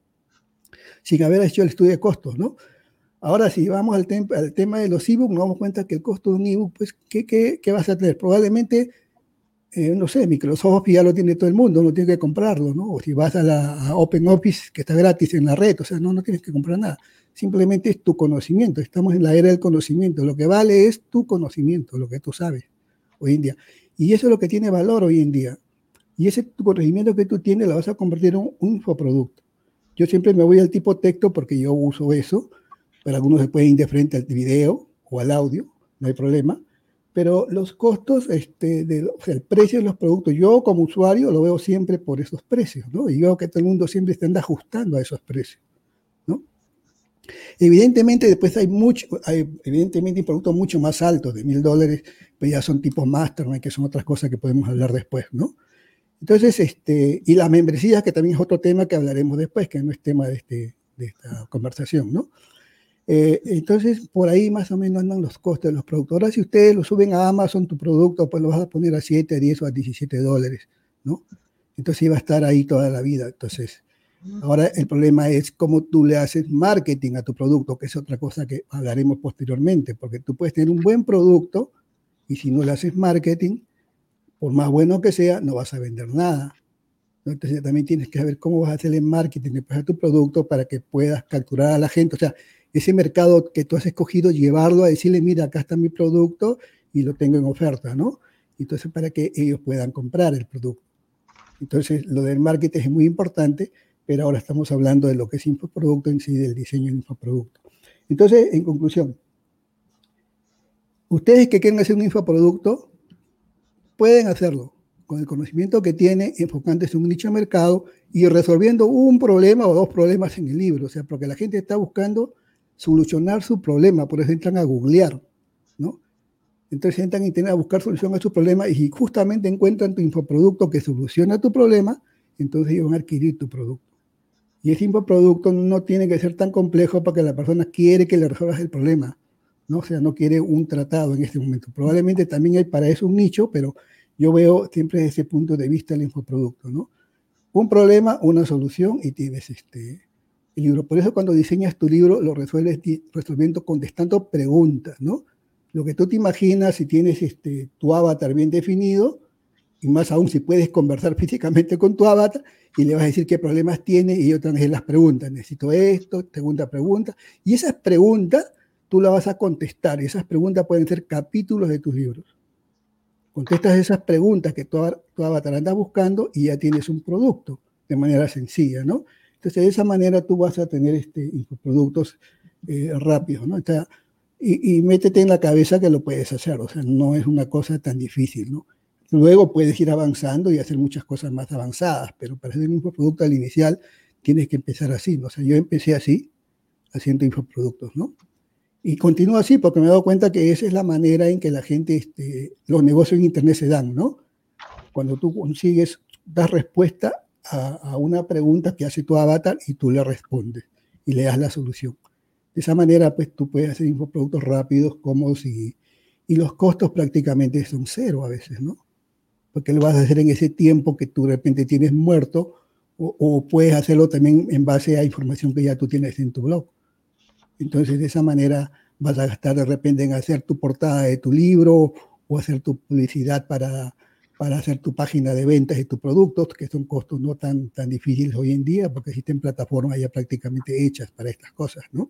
sin haber hecho el estudio de costos, ¿no? Ahora, si vamos al, al tema de los ebooks, nos damos cuenta que el costo de un ebook, pues, ¿qué, qué, qué vas a tener? Probablemente eh, no sé, Microsoft ya lo tiene todo el mundo, no tiene que comprarlo, ¿no? O si vas a la Open Office, que está gratis en la red, o sea, no, no tienes que comprar nada. Simplemente es tu conocimiento, estamos en la era del conocimiento. Lo que vale es tu conocimiento, lo que tú sabes hoy en día. Y eso es lo que tiene valor hoy en día. Y ese conocimiento que tú tienes lo vas a convertir en un infoproducto. Yo siempre me voy al tipo texto porque yo uso eso, pero algunos se pueden ir de frente al video o al audio, no hay problema. Pero los costos, este, o sea, el precio de los productos, yo como usuario lo veo siempre por esos precios, ¿no? Y veo que todo el mundo siempre está ajustando a esos precios, ¿no? Evidentemente, después hay mucho, hay evidentemente productos mucho más altos, de mil dólares, pero ya son tipos mastermind, que son otras cosas que podemos hablar después, ¿no? Entonces, este, y las membresías, que también es otro tema que hablaremos después, que no es tema de, este, de esta conversación, ¿no? Eh, entonces, por ahí más o menos andan los costes de los productos. Ahora, si ustedes lo suben a Amazon, tu producto, pues lo vas a poner a 7, a 10 o a 17 dólares, ¿no? Entonces iba a estar ahí toda la vida. Entonces, ahora el problema es cómo tú le haces marketing a tu producto, que es otra cosa que hablaremos posteriormente, porque tú puedes tener un buen producto y si no le haces marketing, por más bueno que sea, no vas a vender nada. Entonces también tienes que saber cómo vas a hacer el marketing a tu producto para que puedas capturar a la gente. O sea, ese mercado que tú has escogido, llevarlo a decirle, mira, acá está mi producto y lo tengo en oferta, ¿no? Entonces, para que ellos puedan comprar el producto. Entonces, lo del marketing es muy importante, pero ahora estamos hablando de lo que es infoproducto en sí, del diseño de infoproducto. Entonces, en conclusión, ustedes que quieren hacer un infoproducto, pueden hacerlo con el conocimiento que tiene, enfocándose en un nicho de mercado y resolviendo un problema o dos problemas en el libro. O sea, porque la gente está buscando solucionar su problema, por eso entran a googlear, ¿no? Entonces entran y tienen a buscar solución a su problema y justamente encuentran tu infoproducto que soluciona tu problema, entonces ellos van a adquirir tu producto. Y ese infoproducto no tiene que ser tan complejo para que la persona quiere que le resuelvas el problema, ¿no? O sea, no quiere un tratado en este momento. Probablemente también hay para eso un nicho, pero yo veo siempre desde ese punto de vista el infoproducto, ¿no? Un problema, una solución y tienes este, libro. Por eso cuando diseñas tu libro lo resuelves resolviendo, contestando preguntas, ¿no? Lo que tú te imaginas si tienes este, tu avatar bien definido, y más aún si puedes conversar físicamente con tu avatar y le vas a decir qué problemas tiene y yo te las preguntas. Necesito esto, segunda pregunta. Y esas preguntas tú las vas a contestar. Y esas preguntas pueden ser capítulos de tus libros. Contestas esas preguntas que tu, tu avatar anda buscando y ya tienes un producto de manera sencilla, ¿no? Entonces, de esa manera tú vas a tener este, productos eh, rápidos, ¿no? y, y, métete en la cabeza que lo puedes hacer, o sea, no es una cosa tan difícil, ¿no? Luego puedes ir avanzando y hacer muchas cosas más avanzadas, pero para hacer un infoproducto al inicial tienes que empezar así, ¿no? O sea, yo empecé así, haciendo infoproductos, ¿no? Y continúo así porque me he dado cuenta que esa es la manera en que la gente, este, los negocios en Internet se dan, ¿no? Cuando tú consigues, dar respuesta a, una pregunta que hace tu avatar y tú le respondes y le das la solución. De esa manera, pues tú puedes hacer infoproductos rápidos, cómodos y, y los costos prácticamente son cero a veces, ¿no? Porque lo vas a hacer en ese tiempo que tú de repente tienes muerto o, o, puedes hacerlo también en base a información que ya tú tienes en tu blog. Entonces, de esa manera vas a gastar de repente en hacer tu portada de tu libro o hacer tu publicidad para para hacer tu página de ventas y tus productos, que son costos no tan, tan difíciles hoy en día, porque existen plataformas ya prácticamente hechas para estas cosas, ¿no?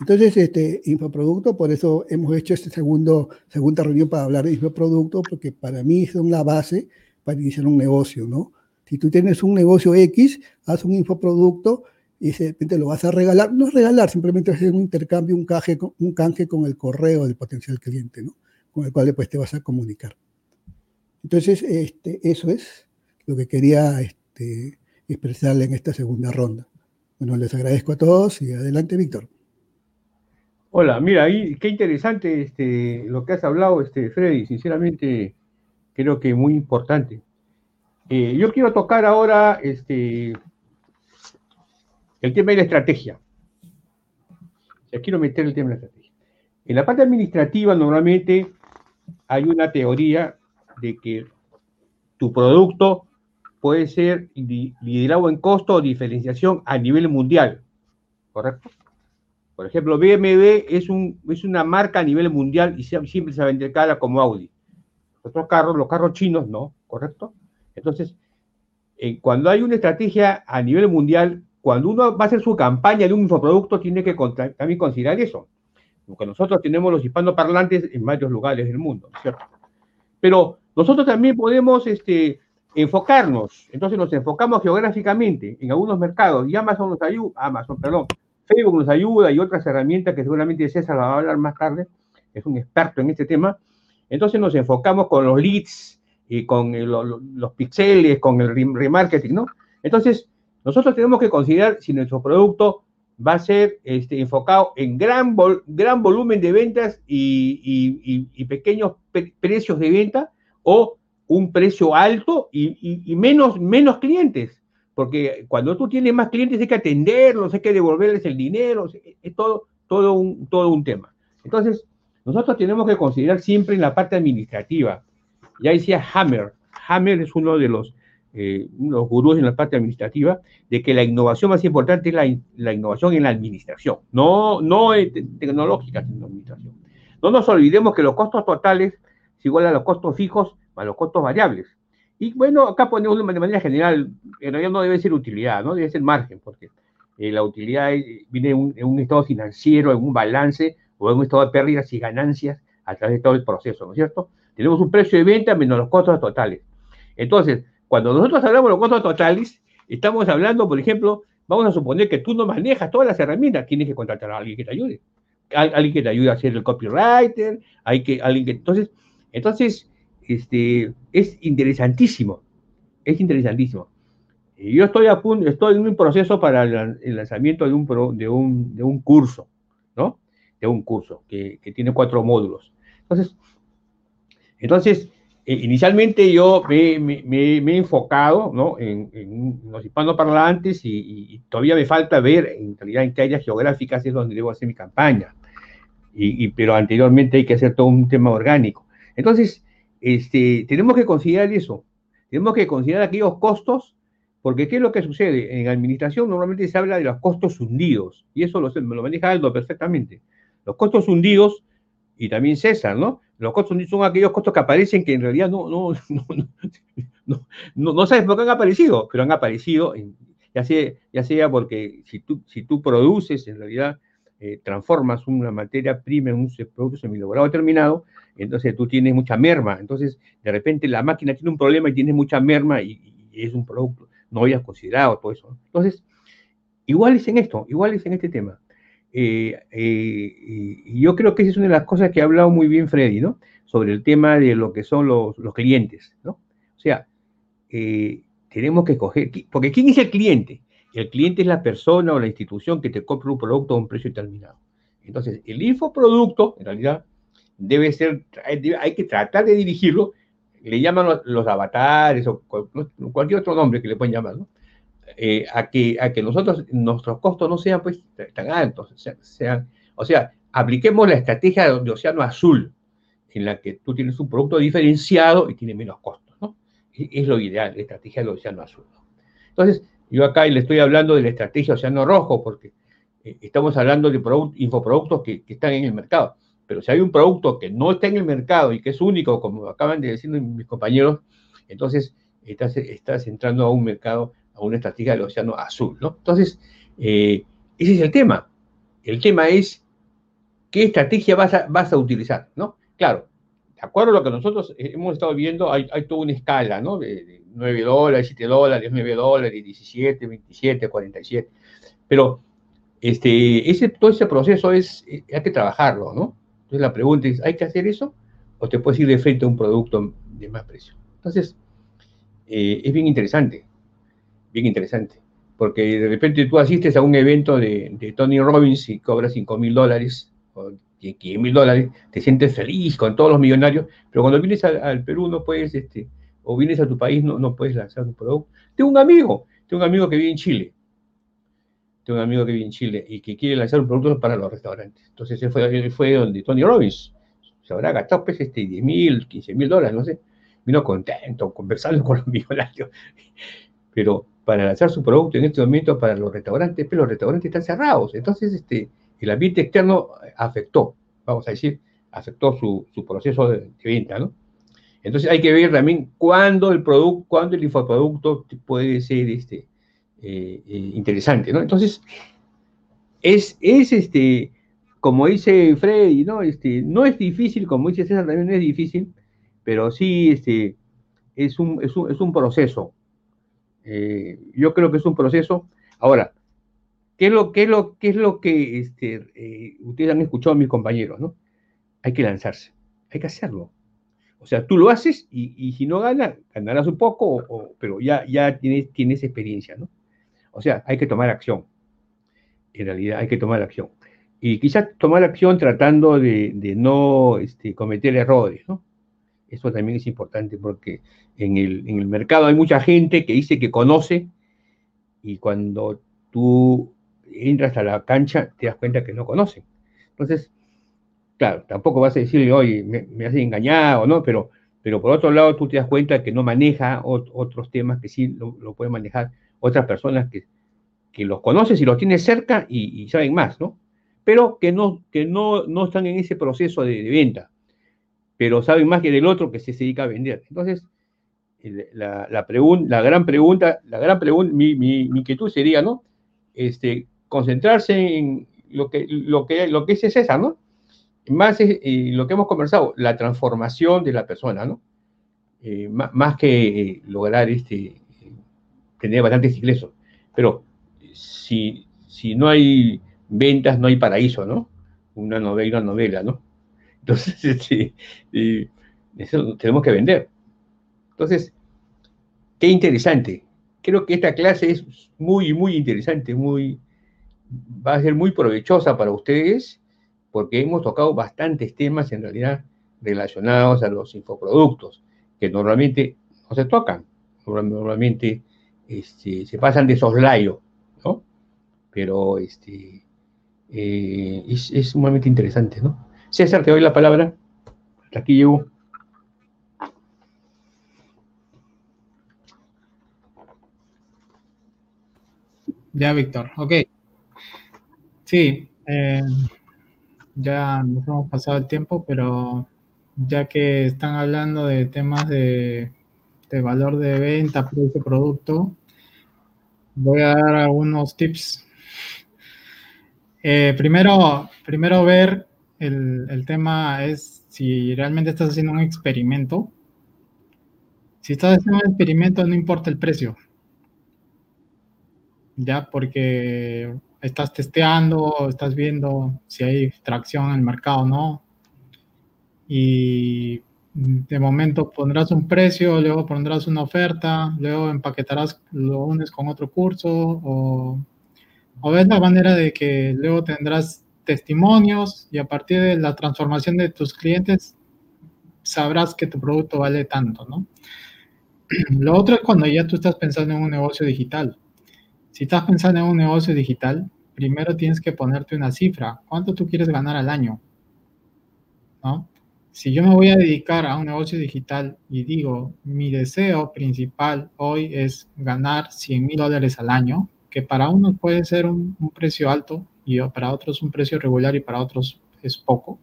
Entonces, este infoproducto, por eso hemos hecho esta segunda reunión para hablar de infoproducto, porque para mí son la base para iniciar un negocio, ¿no? Si tú tienes un negocio X, haz un infoproducto y de repente lo vas a regalar, no es regalar, simplemente hacer un intercambio, un canje, un canje con el correo del potencial cliente, ¿no? Con el cual después te vas a comunicar. Entonces, este, eso es lo que quería este, expresarle en esta segunda ronda. Bueno, les agradezco a todos y adelante, Víctor. Hola, mira, qué interesante este, lo que has hablado, este, Freddy. Sinceramente, creo que muy importante. Eh, yo quiero tocar ahora el tema de la estrategia. Ya quiero meter el tema de la estrategia. En la parte administrativa, normalmente hay una teoría de que tu producto puede ser liderado en costo o diferenciación a nivel mundial, ¿correcto? Por ejemplo, BMW es, un, es una marca a nivel mundial y siempre se vende cara como Audi. Otros carros, los carros chinos, no, ¿correcto? Entonces, eh, cuando hay una estrategia a nivel mundial, cuando uno va a hacer su campaña de un infoproducto, tiene que también considerar eso. Porque nosotros tenemos los hispanoparlantes en varios lugares del mundo, ¿cierto? Pero nosotros también podemos este, enfocarnos. Entonces nos enfocamos geográficamente en algunos mercados y Amazon nos ayuda, Amazon, perdón, Facebook nos ayuda y otras herramientas que seguramente César va a hablar más tarde, es un experto en este tema. Entonces nos enfocamos con los leads y con los pixeles, con el remarketing, ¿no? Entonces, nosotros tenemos que considerar si nuestro producto va a ser este, enfocado en gran, gran volumen de ventas y, pequeños precios de venta o un precio alto y, menos, menos clientes. Porque cuando tú tienes más clientes hay que atenderlos, hay que devolverles el dinero, es todo, todo, un, todo un tema. Entonces, nosotros tenemos que considerar siempre en la parte administrativa. Ya decía Hammer, Hammer es uno de los eh, los gurús en la parte administrativa, de que la innovación más importante es la, innovación en la administración, no, no tecnológica, sino administración. No nos olvidemos que los costos totales es igual a los costos fijos a los costos variables. Y bueno, acá ponemos de manera general, en realidad no debe ser utilidad, no debe ser margen, porque eh, la utilidad viene en un, estado financiero, en un balance o en un estado de pérdidas y ganancias a través de todo el proceso, ¿no es cierto? Tenemos un precio de venta menos los costos totales. Entonces, cuando nosotros hablamos de los costos totales, estamos hablando, por ejemplo, vamos a suponer que tú no manejas todas las herramientas, tienes que contratar a alguien que te ayude. alguien que te ayude a hacer el copywriter, hay que, alguien que. Entonces, entonces este, es interesantísimo. Es interesantísimo. Yo estoy a punto, estoy en un proceso para el lanzamiento de un, de un, de un curso, ¿no? De un curso que, que tiene cuatro módulos. Entonces, entonces, eh, inicialmente yo me, he enfocado ¿no? en, los hispanoparlantes y, y, todavía me falta ver en realidad en qué áreas geográficas es donde debo hacer mi campaña. Y, pero anteriormente hay que hacer todo un tema orgánico. Entonces, este, tenemos que considerar eso. Tenemos que considerar aquellos costos, porque ¿qué es lo que sucede? En administración normalmente se habla de los costos hundidos, y eso lo, lo maneja Aldo perfectamente. Los costos hundidos, y también César, ¿no? Los costos son aquellos costos que aparecen que en realidad no, no, no, no, no sabes por qué han aparecido, pero han aparecido, ya, sea, ya sea porque si tú, si tú produces, en realidad eh, transformas una materia prima en un producto semilaborado terminado, entonces tú tienes mucha merma. Entonces, de repente la máquina tiene un problema y tienes mucha merma y, es un producto, no habías considerado todo eso. Entonces, igual es en esto, igual es en este tema. Eh, eh, y yo creo que esa es una de las cosas que ha hablado muy bien Freddy, ¿no? Sobre el tema de lo que son los, clientes, ¿no? O sea, eh, tenemos que escoger, porque ¿quién es el cliente? El cliente es la persona o la institución que te compra un producto a un precio determinado. Entonces, el infoproducto, en realidad, debe ser, hay que tratar de dirigirlo, le llaman los, avatares o cualquier otro nombre que le pueden llamar, ¿no? Eh, a, que, a que nosotros, nuestros costos no sean pues tan altos, sean, o sea, apliquemos la estrategia de, Océano Azul, en la que tú tienes un producto diferenciado y tiene menos costos, ¿no? Es, lo ideal, la estrategia del Océano Azul. Entonces, yo acá le estoy hablando de la estrategia Océano Rojo, porque eh, estamos hablando de infoproductos que, que, están en el mercado. Pero si hay un producto que no está en el mercado y que es único, como acaban de decir mis compañeros, entonces estás, entrando a un mercado una estrategia del océano azul, ¿no? Entonces, eh, ese es el tema. El tema es qué estrategia vas a, vas a utilizar, ¿no? Claro, de acuerdo a lo que nosotros hemos estado viendo, hay, toda una escala, ¿no? De, 9 dólares, 7 dólares, 9 dólares, 17, 27, 47. Pero este, ese, todo ese proceso es, eh, hay que trabajarlo, ¿no? Entonces la pregunta es, ¿hay que hacer eso? ¿O te puedes ir de frente a un producto de más precio? Entonces, eh, es bien interesante bien interesante. Porque de repente tú asistes a un evento de, Tony Robbins y cobras 5 mil dólares o 15 mil dólares, te sientes feliz con todos los millonarios, pero cuando vienes al, Perú no puedes, este, o vienes a tu país no, no puedes lanzar un producto. Tengo un amigo, tengo un amigo que vive en Chile. Un amigo que vive en Chile y que quiere lanzar un producto para los restaurantes. Entonces él fue, fue donde Tony Robbins. Se habrá gastado pues este 10 mil, 15 mil dólares, no sé. Vino contento, conversando con los millonarios. Pero para lanzar su producto en este momento para los restaurantes, pero los restaurantes están cerrados. Entonces, este, el ambiente externo afectó, vamos a decir, afectó su, proceso de, venta, ¿no? Entonces hay que ver también cuándo el producto, cuándo el infoproducto puede ser este, eh, eh, interesante, ¿no? Entonces, es, es este, como dice Freddy, ¿no? Este, no es difícil, como dice César, también no es difícil, pero sí, este, es un, es un, proceso. Eh, yo creo que es un proceso. Ahora, ¿qué es lo, qué es lo, qué es lo que este, ustedes han escuchado mis compañeros? ¿no? Hay que lanzarse, hay que hacerlo. O sea, tú lo haces y, si no ganas, ganarás un poco, pero ya, ya tienes, tienes experiencia, ¿no? O sea, hay que tomar acción. En realidad, hay que tomar acción. Y quizás tomar acción tratando de, no este, cometer errores, ¿no? Eso también es importante porque en el, mercado hay mucha gente que dice que conoce y cuando tú entras a la cancha te das cuenta que no conocen. Entonces, claro, tampoco vas a decirle, oye, me, me has engañado, ¿no? Pero, pero por otro lado, tú te das cuenta que no maneja otros temas que sí lo, lo pueden manejar otras personas que, que, los conoces y los tienes cerca y, saben más, ¿no? Pero que no, que no, no están en ese proceso de, venta, pero saben más que del otro que se dedica a vender. Entonces, la, la, la gran pregunta, la gran pregunta, mi, mi, mi, inquietud sería, ¿no? Este, concentrarse en lo que, lo que, lo que es esa, ¿no? más es eh, lo que hemos conversado, la transformación de la persona, ¿no? Eh, más, que eh, lograr este, tener bastantes ingresos. Pero si, si no hay ventas, no hay paraíso, ¿no? Una novela, una novela, ¿no? Entonces, este, eso tenemos que vender. Entonces, qué interesante. Creo que esta clase es muy, muy interesante, muy, va a ser muy provechosa para ustedes porque hemos tocado bastantes temas en realidad relacionados a los infoproductos, que normalmente no se tocan, normalmente este, se pasan de soslayo, ¿no? Pero este, eh, es, es, sumamente interesante, ¿no? César, te doy la palabra. Hasta aquí llego. Ya, Víctor. Ok. Sí. Eh, ya nos hemos pasado el tiempo, pero ya que están hablando de temas de, valor de venta, precio, producto, voy a dar algunos tips. Eh, primero, primero ver el, el, tema es si realmente estás haciendo un experimento. Si estás haciendo un experimento, no importa el precio. Ya, porque estás testeando, estás viendo si hay tracción en el mercado no. Y de momento pondrás un precio, luego pondrás una oferta, luego empaquetarás, lo unes con otro curso o, o ves la manera de que luego tendrás testimonios y a partir de la transformación de tus clientes sabrás que tu producto vale tanto, ¿no? Lo otro es cuando ya tú estás pensando en un negocio digital. Si estás pensando en un negocio digital, primero tienes que ponerte una cifra. ¿Cuánto tú quieres ganar al año? ¿No? Si yo me voy a dedicar a un negocio digital y digo, mi deseo principal hoy es ganar 100 mil dólares al año, que para unos puede ser un, precio alto y para otros un precio regular y para otros es poco.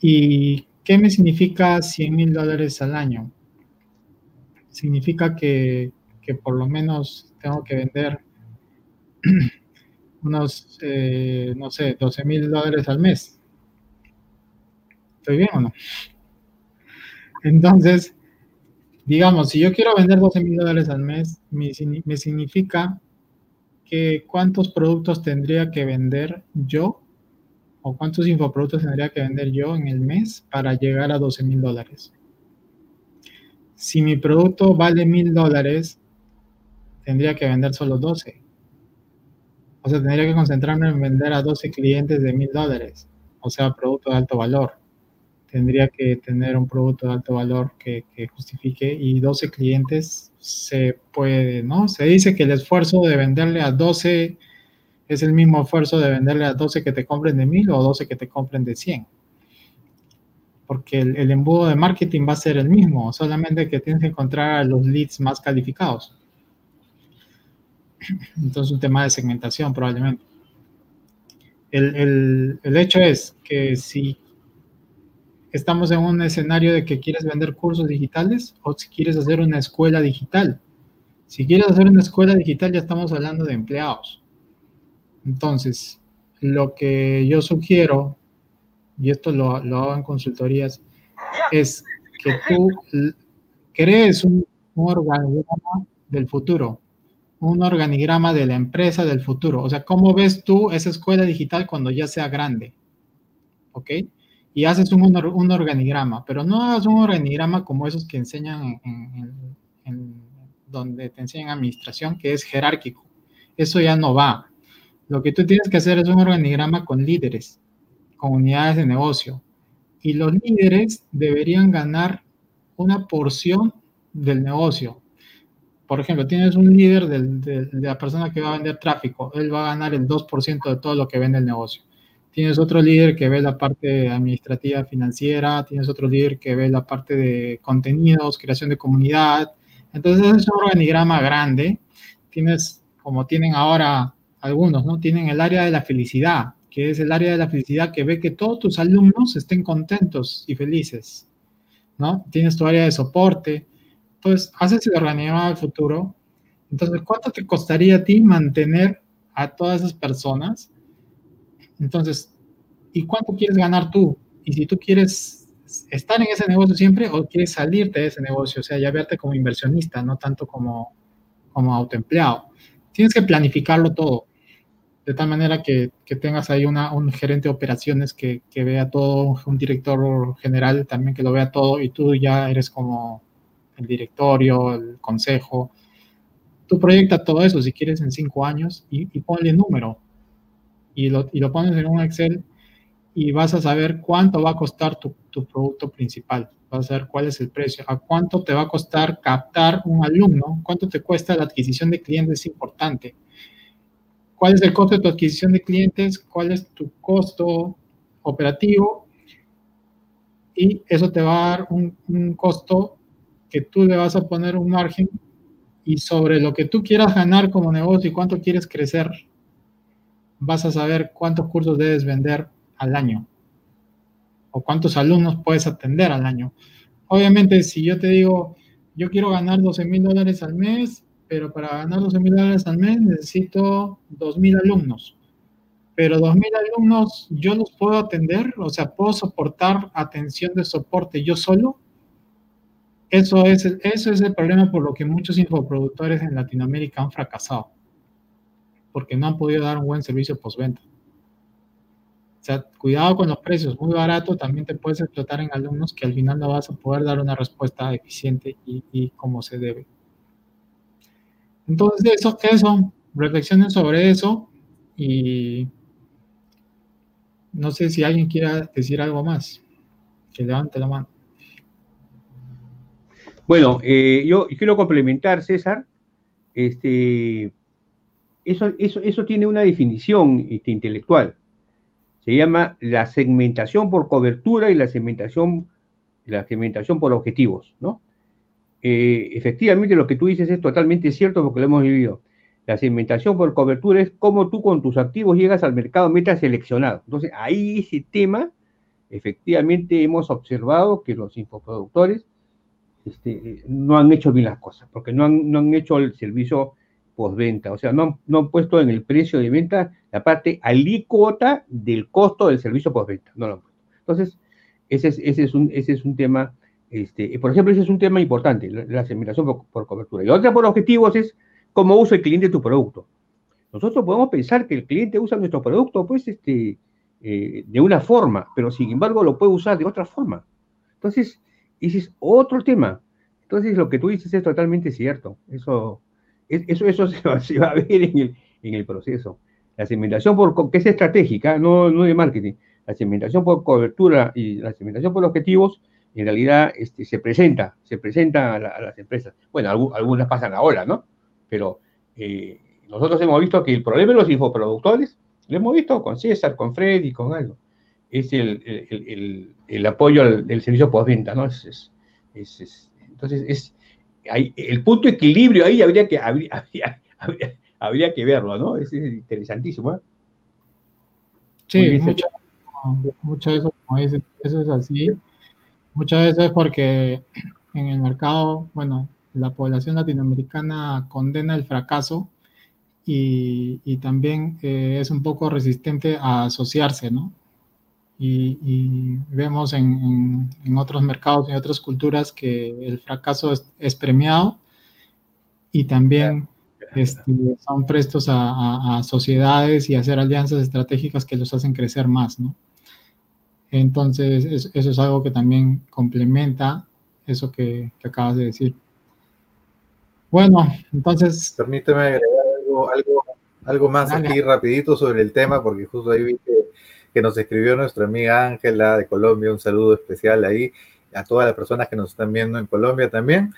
¿Y qué me significa 100 mil dólares al año? Significa que, que por lo menos tengo que vender unos, eh, no sé, 12 mil dólares al mes. ¿Estoy bien o no? Entonces, digamos, si yo quiero vender 12 mil dólares al mes, me, significa que cuántos productos tendría que vender yo o cuántos infoproductos tendría que vender yo en el mes para llegar a 12 mil dólares. Si mi producto vale mil dólares, tendría que vender solo 12. O sea, tendría que concentrarme en vender a 12 clientes de mil dólares, o sea, producto de alto valor. Tendría que tener un producto de alto valor que, justifique y 12 clientes se puede, ¿no? Se dice que el esfuerzo de venderle a 12 es el mismo esfuerzo de venderle a 12 que te compren de mil o 12 que te compren de 100. Porque el, el embudo de marketing va a ser el mismo, solamente que tienes que encontrar a los leads más calificados. Entonces, un tema de segmentación probablemente. El, hecho es que si estamos en un escenario de que quieres vender cursos digitales o si quieres hacer una escuela digital. Si quieres hacer una escuela digital ya estamos hablando de empleados. Entonces, lo que yo sugiero, y esto lo, lo hago en consultorías, es que tú crees un, organigrama del futuro, un organigrama de la empresa del futuro. O sea, ¿cómo ves tú esa escuela digital cuando ya sea grande? ¿Ok? Y haces un, un organigrama, pero no hagas un organigrama como esos que enseñan en, donde te enseñan administración, que es jerárquico. Eso ya no va. Lo que tú tienes que hacer es un organigrama con líderes, con unidades de negocio. Y los líderes deberían ganar una porción del negocio. Por ejemplo, tienes un líder de, la persona que va a vender tráfico, él va a ganar el 2% de todo lo que vende el negocio. Tienes otro líder que ve la parte administrativa financiera, tienes otro líder que ve la parte de contenidos, creación de comunidad. Entonces es un organigrama grande. Tienes, como tienen ahora algunos, ¿no? Tienen el área de la felicidad, que es el área de la felicidad que ve que todos tus alumnos estén contentos y felices, ¿no? Tienes tu área de soporte. Entonces, haces el organigrama del futuro. Entonces, ¿cuánto te costaría a ti mantener a todas esas personas? Entonces, ¿y cuánto quieres ganar tú? Y si tú quieres estar en ese negocio siempre o quieres salirte de ese negocio, o sea, ya verte como inversionista, no tanto como, como autoempleado. Tienes que planificarlo todo de tal manera que, tengas ahí una, un gerente de operaciones que, vea todo, un director general también que lo vea todo y tú ya eres como el directorio, el consejo. Tú proyecta todo eso si quieres en cinco años y, y ponle número y lo, y lo, pones en un Excel y vas a saber cuánto va a costar tu, tu producto principal. Vas a saber cuál es el precio, a cuánto te va a costar captar un alumno, cuánto te cuesta la adquisición de clientes es importante. Cuál es el costo de tu adquisición de clientes, cuál es tu costo operativo y eso te va a dar un, costo que tú le vas a poner un margen y sobre lo que tú quieras ganar como negocio y cuánto quieres crecer, vas a saber cuántos cursos debes vender al año o cuántos alumnos puedes atender al año. Obviamente, si yo te digo, yo quiero ganar 12 mil dólares al mes, pero para ganar 12 mil dólares al mes necesito 2 mil alumnos. Pero 2 mil alumnos yo los puedo atender, o sea, puedo soportar atención de soporte yo solo. Eso es, eso es el problema por lo que muchos infoproductores en Latinoamérica han fracasado, porque no han podido dar un buen servicio postventa. O sea, cuidado con los precios, muy barato, también te puedes explotar en alumnos que al final no vas a poder dar una respuesta eficiente y, como se debe. Entonces, eso, eso, reflexionen sobre eso y no sé si alguien quiera decir algo más. Que levante la mano. Bueno, eh, yo quiero complementar, César. Este, eso, eso, eso tiene una definición este, intelectual. Se llama la segmentación por cobertura y la segmentación, la segmentación por objetivos, ¿no? Eh, efectivamente lo que tú dices es totalmente cierto porque lo hemos vivido. La segmentación por cobertura es cómo tú con tus activos llegas al mercado meta seleccionado. Entonces, ahí ese tema, efectivamente hemos observado que los infoproductores este, no han hecho bien las cosas, porque no han, no han hecho el servicio postventa, o sea, no han, puesto en el precio de venta la parte alícuota del costo del servicio postventa, no lo han puesto. Entonces, ese es, un, ese es un tema este, por ejemplo, ese es un tema importante, la, segmentación por, cobertura. Y otra por objetivos es cómo usa el cliente tu producto. Nosotros podemos pensar que el cliente usa nuestro producto, pues, este, eh, de una forma, pero sin embargo lo puede usar de otra forma. Entonces, ese es otro tema. Entonces, lo que tú dices es totalmente cierto. Eso, eso, eso se, va, a ver en el, en el proceso. La segmentación por, que es estratégica, no, no de marketing. La segmentación por cobertura y la segmentación por objetivos en realidad este, se presenta, se presenta a, las empresas. Bueno, algunas pasan ahora, ¿no? Pero eh, nosotros hemos visto que el problema de los infoproductores, lo hemos visto con César, con Freddy, con algo, es el, el, apoyo al, del servicio postventa, ¿no? Es, es, entonces, es, hay, el punto de equilibrio ahí habría que, habría, habría, que verlo, ¿no? Es, interesantísimo. ¿eh? Sí, mucho, mucho eso, como eso es así. Muchas veces porque en el mercado, bueno, la población latinoamericana condena el fracaso y, también eh, es un poco resistente a asociarse, ¿no? Y, vemos en, otros mercados, en otras culturas, que el fracaso es, premiado y también este, son prestos a, sociedades y hacer alianzas estratégicas que los hacen crecer más, ¿no? Entonces, eso es algo que también complementa eso que, acabas de decir. Bueno, entonces... Permíteme agregar algo, algo, más aquí rapidito sobre el tema, porque justo ahí vi que que nos escribió nuestra amiga Ángela de Colombia. Un saludo especial ahí a todas las personas que nos están viendo en Colombia también.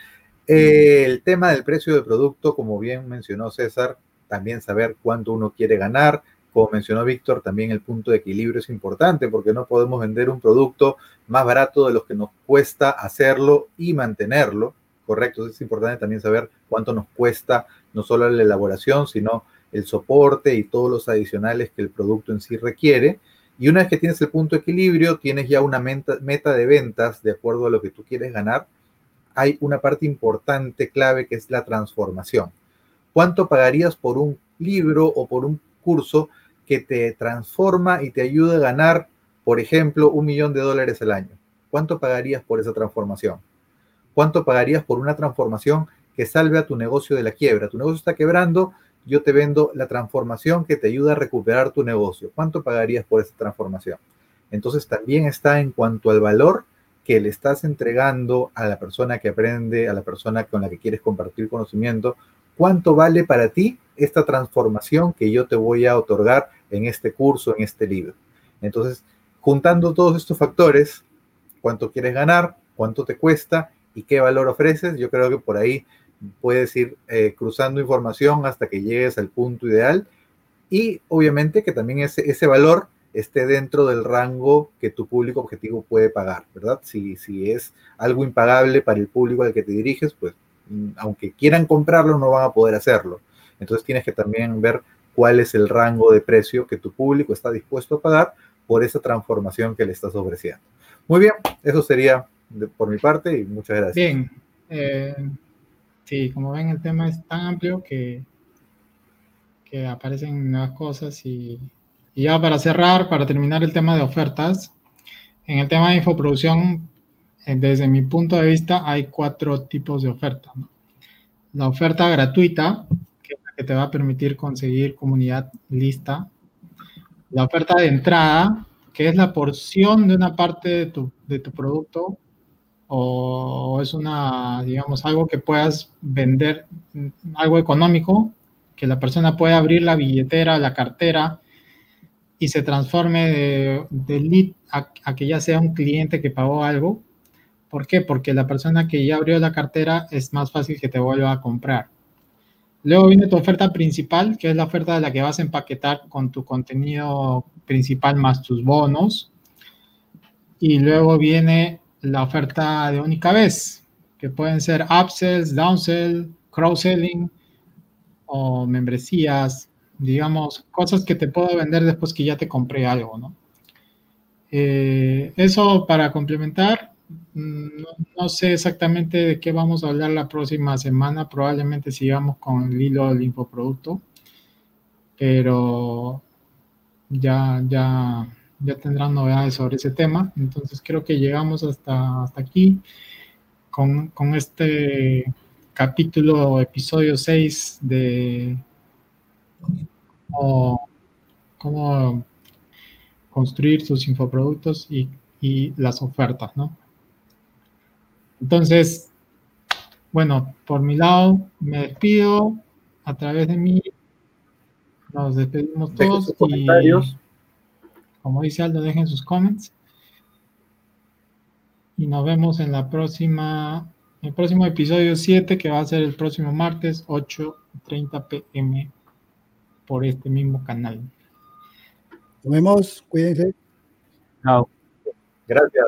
Eh, el tema del precio del producto, como bien mencionó César, también saber cuánto uno quiere ganar. Como mencionó Víctor, también el punto de equilibrio es importante porque no podemos vender un producto más barato de lo que nos cuesta hacerlo y mantenerlo, ¿correcto? Es importante también saber cuánto nos cuesta no solo la elaboración, sino el soporte y todos los adicionales que el producto en sí requiere. Y una vez que tienes el punto de equilibrio, tienes ya una meta, de ventas de acuerdo a lo que tú quieres ganar. Hay una parte importante, clave, que es la transformación. ¿Cuánto pagarías por un libro o por un curso que te transforma y te ayuda a ganar, por ejemplo, un millón de dólares al año? ¿Cuánto pagarías por esa transformación? ¿Cuánto pagarías por una transformación que salve a tu negocio de la quiebra? Tu negocio está quebrando, yo te vendo la transformación que te ayuda a recuperar tu negocio. ¿Cuánto pagarías por esa transformación? Entonces también está en cuanto al valor que le estás entregando a la persona que aprende, a la persona con la que quieres compartir conocimiento. ¿Cuánto vale para ti esta transformación que yo te voy a otorgar en este curso, en este libro? Entonces, juntando todos estos factores, cuánto quieres ganar, cuánto te cuesta y qué valor ofreces, yo creo que por ahí puedes ir eh, cruzando información hasta que llegues al punto ideal y obviamente que también ese, ese valor esté dentro del rango que tu público objetivo puede pagar, ¿verdad? Si, si es algo impagable para el público al que te diriges, pues mm, aunque quieran comprarlo, no van a poder hacerlo. Entonces tienes que también ver cuál es el rango de precio que tu público está dispuesto a pagar por esa transformación que le estás ofreciendo. Muy bien, eso sería por mi parte y muchas gracias. Bien, eh, Sí, como ven, el tema es tan amplio que, que aparecen nuevas cosas y, ya para cerrar, para terminar el tema de ofertas, en el tema de infoproducción, eh, desde mi punto de vista, hay cuatro tipos de ofertas. La oferta gratuita, que es la que te va a permitir conseguir comunidad lista. La oferta de entrada, que es la porción de una parte de tu, de tu producto o es una, digamos, algo que puedas vender, algo económico, que la persona pueda abrir la billetera, la cartera y se transforme de, lead a, que ya sea un cliente que pagó algo. ¿Por qué? Porque la persona que ya abrió la cartera es más fácil que te vuelva a comprar. Luego viene tu oferta principal, que es la oferta de la que vas a empaquetar con tu contenido principal más tus bonos. Y luego viene la oferta de única vez, que pueden ser upsells, downsell, cross-selling o membresías, digamos, cosas que te puedo vender después que ya te compré algo, ¿no? Eh, eso para complementar, mm, no, sé exactamente de qué vamos a hablar la próxima semana, probablemente sigamos con el hilo del infoproducto, pero ya, ya, ya tendrán novedades sobre ese tema. Entonces creo que llegamos hasta, hasta aquí con, este capítulo, episodio 6 de cómo, construir sus infoproductos y, y las ofertas, ¿no? Entonces, bueno, por mi lado, me despido a través de mí. Nos despedimos todos. Y, como dice Aldo, dejen sus comments. Y nos vemos en la próxima, el próximo episodio 7, que va a ser el próximo martes, 8.30 pm, por este mismo canal. Nos vemos, cuídense. Chao. Gracias.